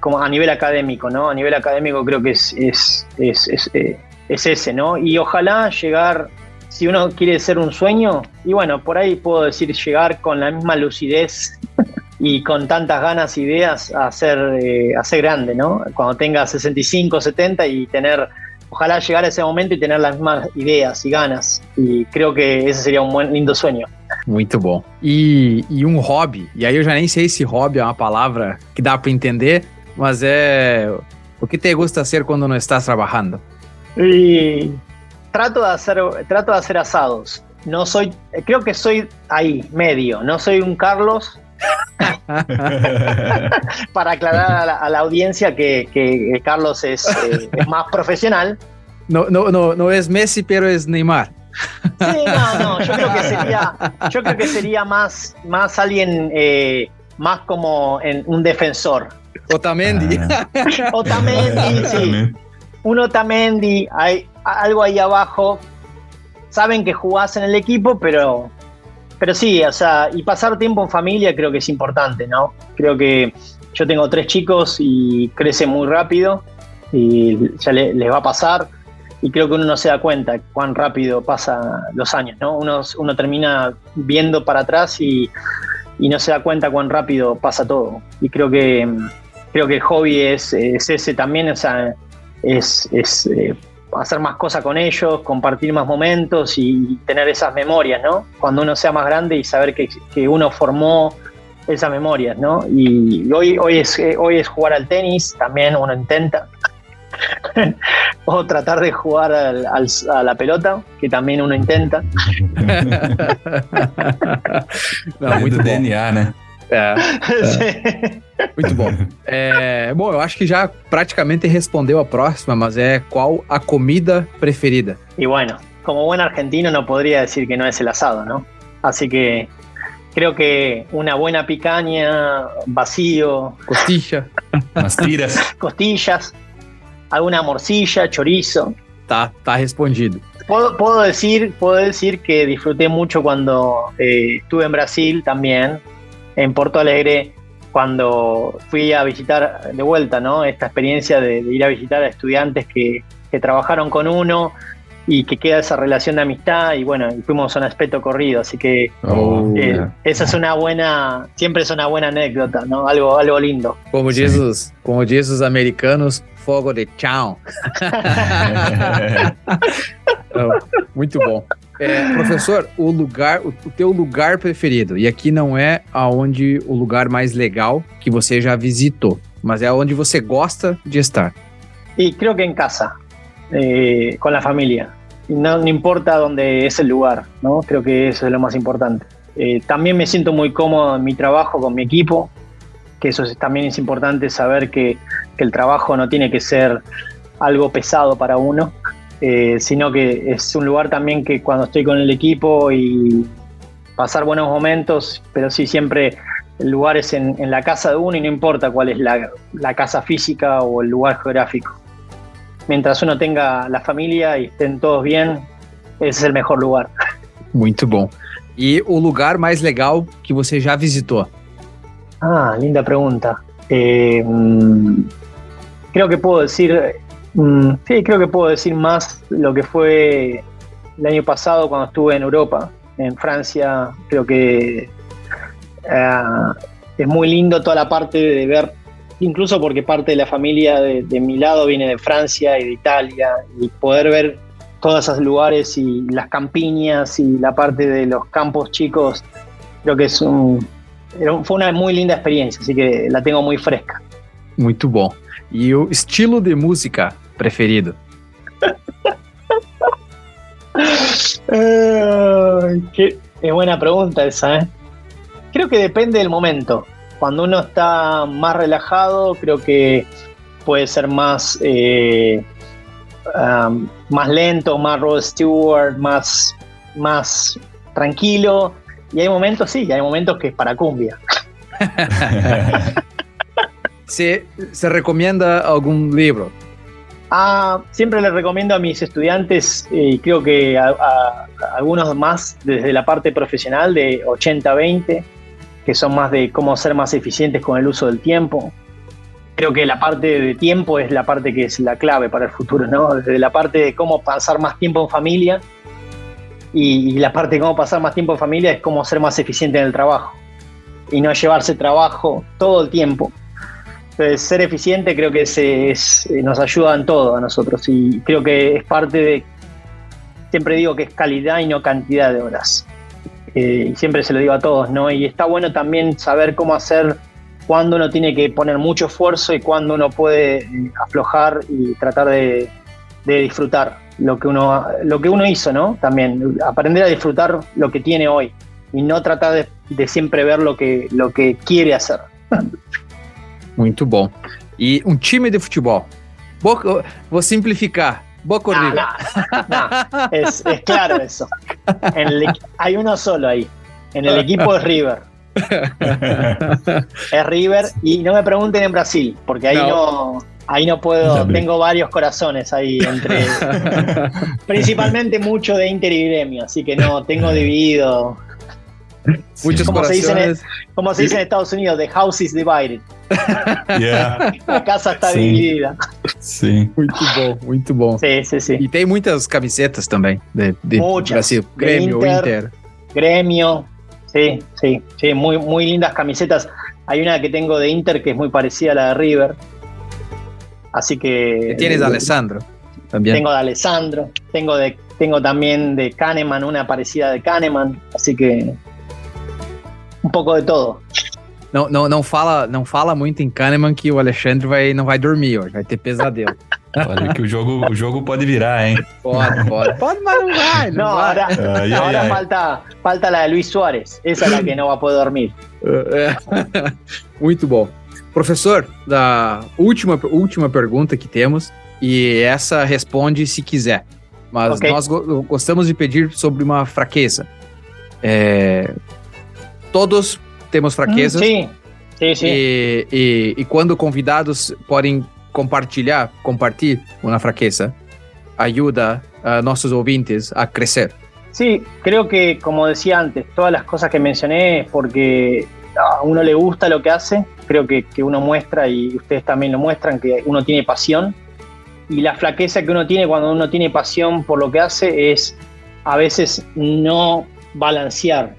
como a nivel académico, ¿no? A nivel académico creo que es, es, es, es, eh, es ese, ¿no? Y ojalá llegar, si uno quiere ser un sueño, y bueno, por ahí puedo decir llegar con la misma lucidez y con tantas ganas, ideas a ser, eh, a ser grande, ¿no? Cuando tenga 65, 70 y tener, ojalá llegar a esse momento y tener las mismas ideas y ganas. Y creo que ese sería un buen, lindo sueño. Muito bom. E, e um hobby, e aí eu já nem sei se hobby é uma palavra que dá para entender, mas é o que te gusta hacer quando não estás trabalhando. Y trato de hacer, trato de hacer asados. No soy, creo que soy ahí, medio. No soy un Carlos, para aclarar a la, a la audiencia que, que Carlos es, eh, es más profesional. Não és Messi, pero és Neymar. Sí, no, no, yo creo que sería, yo creo que sería más, más alguien eh, más como en un defensor. Otamendi. Otamendi, sí. Un Otamendi, hay algo ahí abajo. Saben que jugás en el equipo, pero, pero sí, o sea, y pasar tiempo en familia creo que es importante, ¿no? Creo que yo tengo tres chicos y crecen muy rápido y ya le- les va a pasar. Y creo que uno no se da cuenta cuán rápido pasan los años, ¿no? Uno, uno termina viendo para atrás y, y no se da cuenta cuán rápido pasa todo. Y creo que, creo que el hobby es, es ese también, o sea, es, es, eh, hacer más cosas con ellos, compartir más momentos y tener esas memorias, ¿no? Cuando uno sea más grande y saber que, que uno formó esas memorias, ¿no? Y hoy, hoy, es, eh, hoy es jugar al tenis, también uno intenta. o tratar de jugar al- al- a la pelota, que también uno intenta. Não, muito bom. DNA, É, Sí. muito bom. É, bom, eu acho que já praticamente respondeu a próxima, mas é qual a comida preferida? Y bueno, como buen argentino no podría decir que no es el asado, ¿no? Así que creo que una buena picaña, vacío, Costicha? Umas tiras. costillas, alguna morcilla, chorizo. Tá, tá respondido. Puedo, puedo decir, puedo decir que disfruté mucho cuando eh, estuve en Brasil también, en Porto Alegre, cuando fui a visitar de vuelta, ¿no? Esta experiencia de, de ir a visitar a estudiantes que, que trabajaron con uno y que queda esa relación de amistad y bueno, y fuimos a un aspecto corrido, así que Oh, eh, esa es una buena, siempre es una buena anécdota, ¿no? Algo, algo lindo. Como os, como os americanos, fogo de chão. Não, Muito bom. É, professor, o lugar, o, o teu lugar preferido, e aqui não é aonde o lugar mais legal que você já visitou, mas é onde você gosta de estar. Y creo que en casa, eh, familia. Y No, no importa dónde es el lugar, ¿no? Creo que eso es lo más importante. Eh, también me siento muy cómodo en mi trabajo con mi equipo, que eso es- también es importante saber que, que el trabajo no tiene que ser algo pesado para uno, eh, sino que es un lugar también que cuando estoy con el equipo y pasar buenos momentos, pero sí siempre el lugar es en, en la casa de uno y no importa cuál es la, la casa física o el lugar geográfico. Mientras uno tenga la familia y estén todos bien, ese es el mejor lugar. Muito bom. E o lugar mais legal que você já visitou? Ah, linda pregunta. Eh, mm, creo que puedo decir, mm, sí, creo que puedo decir más lo que fue el año pasado cuando estuve en Europa, en Francia. Creo que eh, es muy lindo toda la parte de ver, incluso porque parte de la familia de, mi lado viene de Francia y de Italia, y poder ver todos esos lugares y las campiñas y la parte de los campos chicos, creo que es un, fue una muy linda experiencia, así que la tengo muy fresca. Muito bom. E o estilo de música preferido? Eh, qué, es buena pregunta esa, ¿eh? Creo que depende del momento. Cuando uno está más relajado, creo que puede ser más, eh, um, más lento, más Rod Stewart, más, más tranquilo. Y hay momentos, sí, hay momentos que es para cumbia. ¿Se, ¿Se recomienda algún libro? Ah, siempre les recomiendo a mis estudiantes, y creo que a, a, algunos más desde la parte profesional de 80-20, que son más de cómo ser más eficientes con el uso del tiempo. Creo que la parte de tiempo es la parte que es la clave para el futuro, ¿no? Desde la parte de cómo pasar más tiempo en familia y, y la parte de cómo pasar más tiempo en familia es cómo ser más eficiente en el trabajo y no llevarse trabajo todo el tiempo entonces, ser eficiente creo que se, es, nos ayuda en todo a nosotros y creo que es parte de, siempre digo que es calidad y no cantidad de horas. Eh, y siempre se lo digo a todos, ¿no? Y está bueno también saber cómo hacer cuando uno tiene que poner mucho esfuerzo y cuando uno puede eh, aflojar y tratar de, de disfrutar lo que uno lo que uno hizo, ¿no? También aprender a disfrutar lo que tiene hoy y no tratar de, de siempre ver lo que lo que quiere hacer. Muito bom. E um time de futebol. Boa, vou simplificar. Boca no, no. Es, es claro eso. En el equi- hay uno solo ahí. En el equipo es River. Es River. Y no me pregunten en Brasil, porque ahí No. no, ahí no puedo. Tengo varios corazones ahí entre. principalmente mucho de Inter y Gremio, así que no, tengo dividido. Muitos Como se dice en. Como se dice en Estados Unidos, the house is divided. Yeah, La casa está Sí. dividida. sim. Muito bom, muito bom. Sí, sí, sí. E tem muitas camisetas também de, de Muitas. Brasil. Grêmio, Inter. Inter. Gremio, sí, sí, sí, muy, muy lindas camisetas. Hay una que tengo de Inter que es muy parecida a la de River. Así que. Tienes de Alessandro também. Tengo de Alessandro, tengo, de, tengo también de Kahneman, una parecida de Kahneman. Así que. Un poco de todo. Não, não, não, fala, não fala muito em Kahneman que o Alexandre vai, não vai dormir hoje, vai ter pesadelo. Olha que o jogo, o jogo pode virar, hein? Pode, pode. Pode, mas não vai. Não vai. ahora, Ay, ay, ahora ay. Falta, falta la de Luis Suárez. Esa es la que no va a poder dormir. É. Muito bom. Professor, da última, última pergunta que temos, e essa responde se quiser. Mas Ok. nós go- gostamos de pedir sobre uma fraqueza. É, todos temos fraquezas. Sí, sí, sí. E, e, e quando convidados podem compartilhar, compartilhar uma fraqueza, ajuda a nossos ouvintes a crescer. Sí, creo que, como decía antes, todas las cosas que mencioné es porque a uno le gusta lo que hace, creo que, que uno muestra y ustedes también lo muestran, que uno tiene pasión. Y la flaqueza que uno tiene cuando uno tiene pasión por lo que hace es a veces no balancear,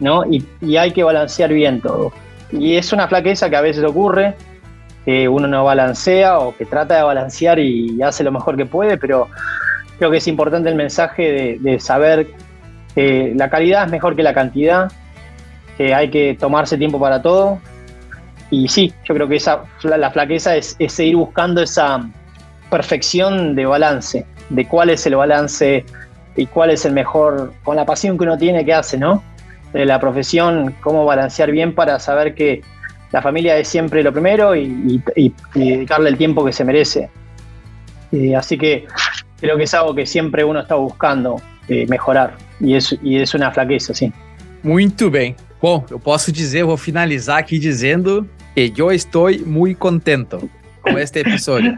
¿no? Y, hay que balancear bien todo. Y es una flaqueza que a veces ocurre, que uno no balancea o que trata de balancear y hace lo mejor que puede, pero creo que es importante el mensaje de, de saber que la calidad es mejor que la cantidad, que hay que tomarse tiempo para todo. Y sí, yo creo que esa, la flaqueza es, es seguir buscando esa perfección de balance, de cuál es el balance y cuál es el mejor, con la pasión que uno tiene, que hace, ¿no? La profesión, cómo balancear bien para saber que la familia es siempre lo primero y, y- dedicarle el tiempo que se merece. Eh, así que creo que es algo que siempre uno está buscando eh, mejorar y es, y es una flaqueza, sí. Muito bem. Bom, eu posso dizer, vou finalizar aqui dizendo que eu estou muito contento com este episódio.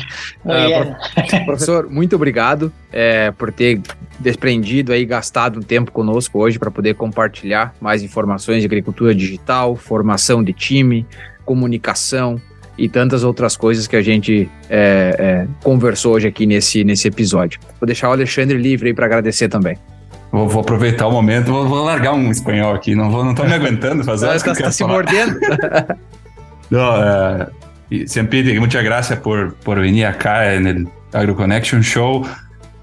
Bien. Professor, muito obrigado é, por ter desprendido aí, gastado um tempo conosco hoje para poder compartilhar mais informações de agricultura digital, formação de time, comunicação e tantas outras coisas que a gente é, é, conversou hoje aqui nesse, nesse episódio. Vou deixar o Alexandre livre aí para agradecer também. Vou, vou aproveitar o momento, vou, vou largar um espanhol aqui, não, vou, não tô me aguentando fazer eu está quero se mordendo? No, eh, y Sempite, muchas gracias por, por venir acá en el AgroConnection Show.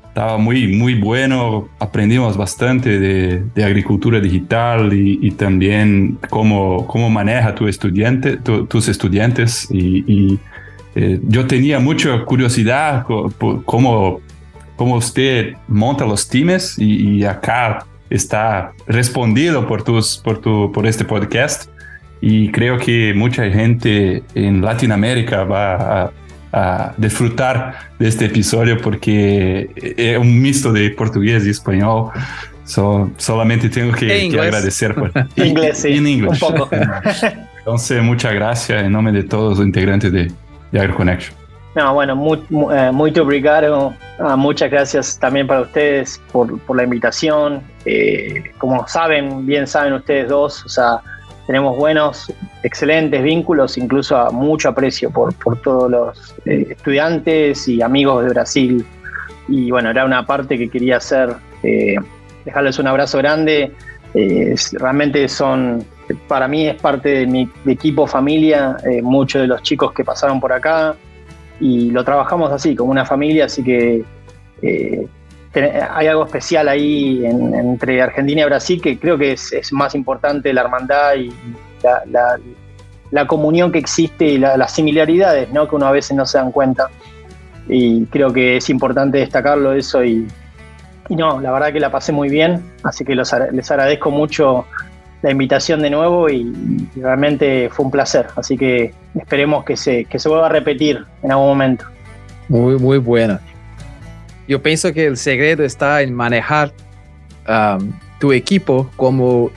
estaba muy, muy bueno, aprendimos bastante de, de agricultura digital y, y, también cómo, cómo maneja tu estudiante, tu, tus estudiantes. Y, y eh, yo tenía mucha curiosidad por cómo, cómo usted monta los teams y, y, acá está respondido por, tus, por, tu, por este podcast y creo que mucha gente en Latinoamérica va a a disfrutar de este episodio porque es un mixto de portugués y español. So, solamente tengo que, que agradecer por inglés, sí, en inglés. Un poco. Entonces, muchas gracias en nombre de todos los integrantes de, de AgroConnection. No, bueno, muy, muy, eh, muy obrigado. Ah, muchas gracias también para ustedes por, por la invitación. Eh, como saben, bien saben ustedes dos, o sea, tenemos buenos, excelentes vínculos, incluso a mucho aprecio por, por todos los eh, estudiantes y amigos de Brasil. Y bueno, era una parte que quería hacer, eh, dejarles un abrazo grande. Eh, realmente son, para mí es parte de mi equipo, familia, muchos de los chicos que pasaron por acá y lo trabajamos así, como una familia, así que hay algo especial ahí en, entre Argentina y Brasil que creo que es, más importante la hermandad y la, la, la comunión que existe y la, las similaridades ¿no? que uno a veces no se dan cuenta. Y creo que es importante destacarlo eso y, y no, la verdad que la pasé muy bien, así que los, les agradezco mucho la invitación de nuevo y, y, realmente fue un placer, así que esperemos que se, que se vuelva a repetir en algún momento. Muy, muy buena. Yo pienso que el secreto está en manejar um, tu equipo como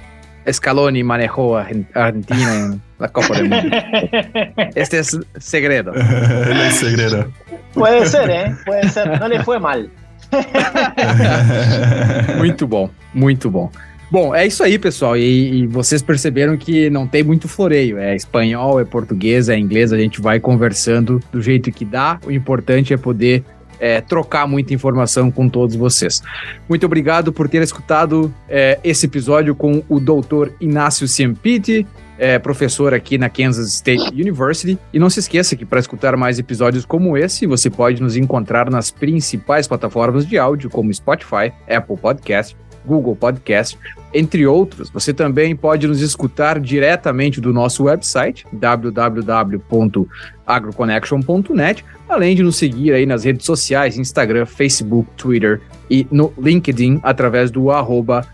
Scaloni manejó a Argentina en la Copa del Mundo. Este es el segredo. el segredo. Puede ser, ¿eh? Puede ser. No le fue mal. muito bom, muito bom. Bom, é isso aí, pessoal. E, e, vocês perceberam que não tem muito floreio. É espanhol, é português, é inglês. A gente vai conversando do jeito que dá. O importante é poder é, trocar muita informação com todos vocês. Muito obrigado por ter escutado é, esse episódio com o doutor Inácio Ciampiti, é, professor aqui na Kansas State University. E não se esqueça que para escutar mais episódios como esse, você pode nos encontrar nas principais plataformas de áudio, como Spotify, Apple Podcast, Google Podcast, entre outros. Você também pode nos escutar diretamente do nosso website www.agroconnection.net, além de nos seguir aí nas redes sociais, Instagram, Facebook, Twitter e no LinkedIn através do arroba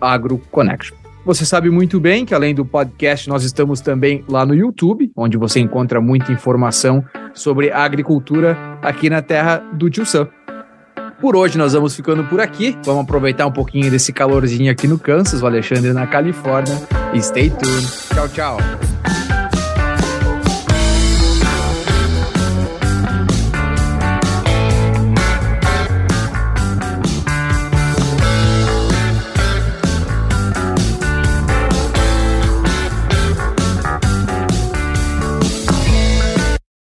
AgroConnection. Você sabe muito bem que além do podcast, nós estamos também lá no YouTube, onde você encontra muita informação sobre a agricultura aqui na terra do Tio Sam. Por hoje nós vamos ficando por aqui. Vamos aproveitar um pouquinho desse calorzinho aqui no Kansas, o Alexandre na Califórnia. Stay tuned. Tchau, tchau.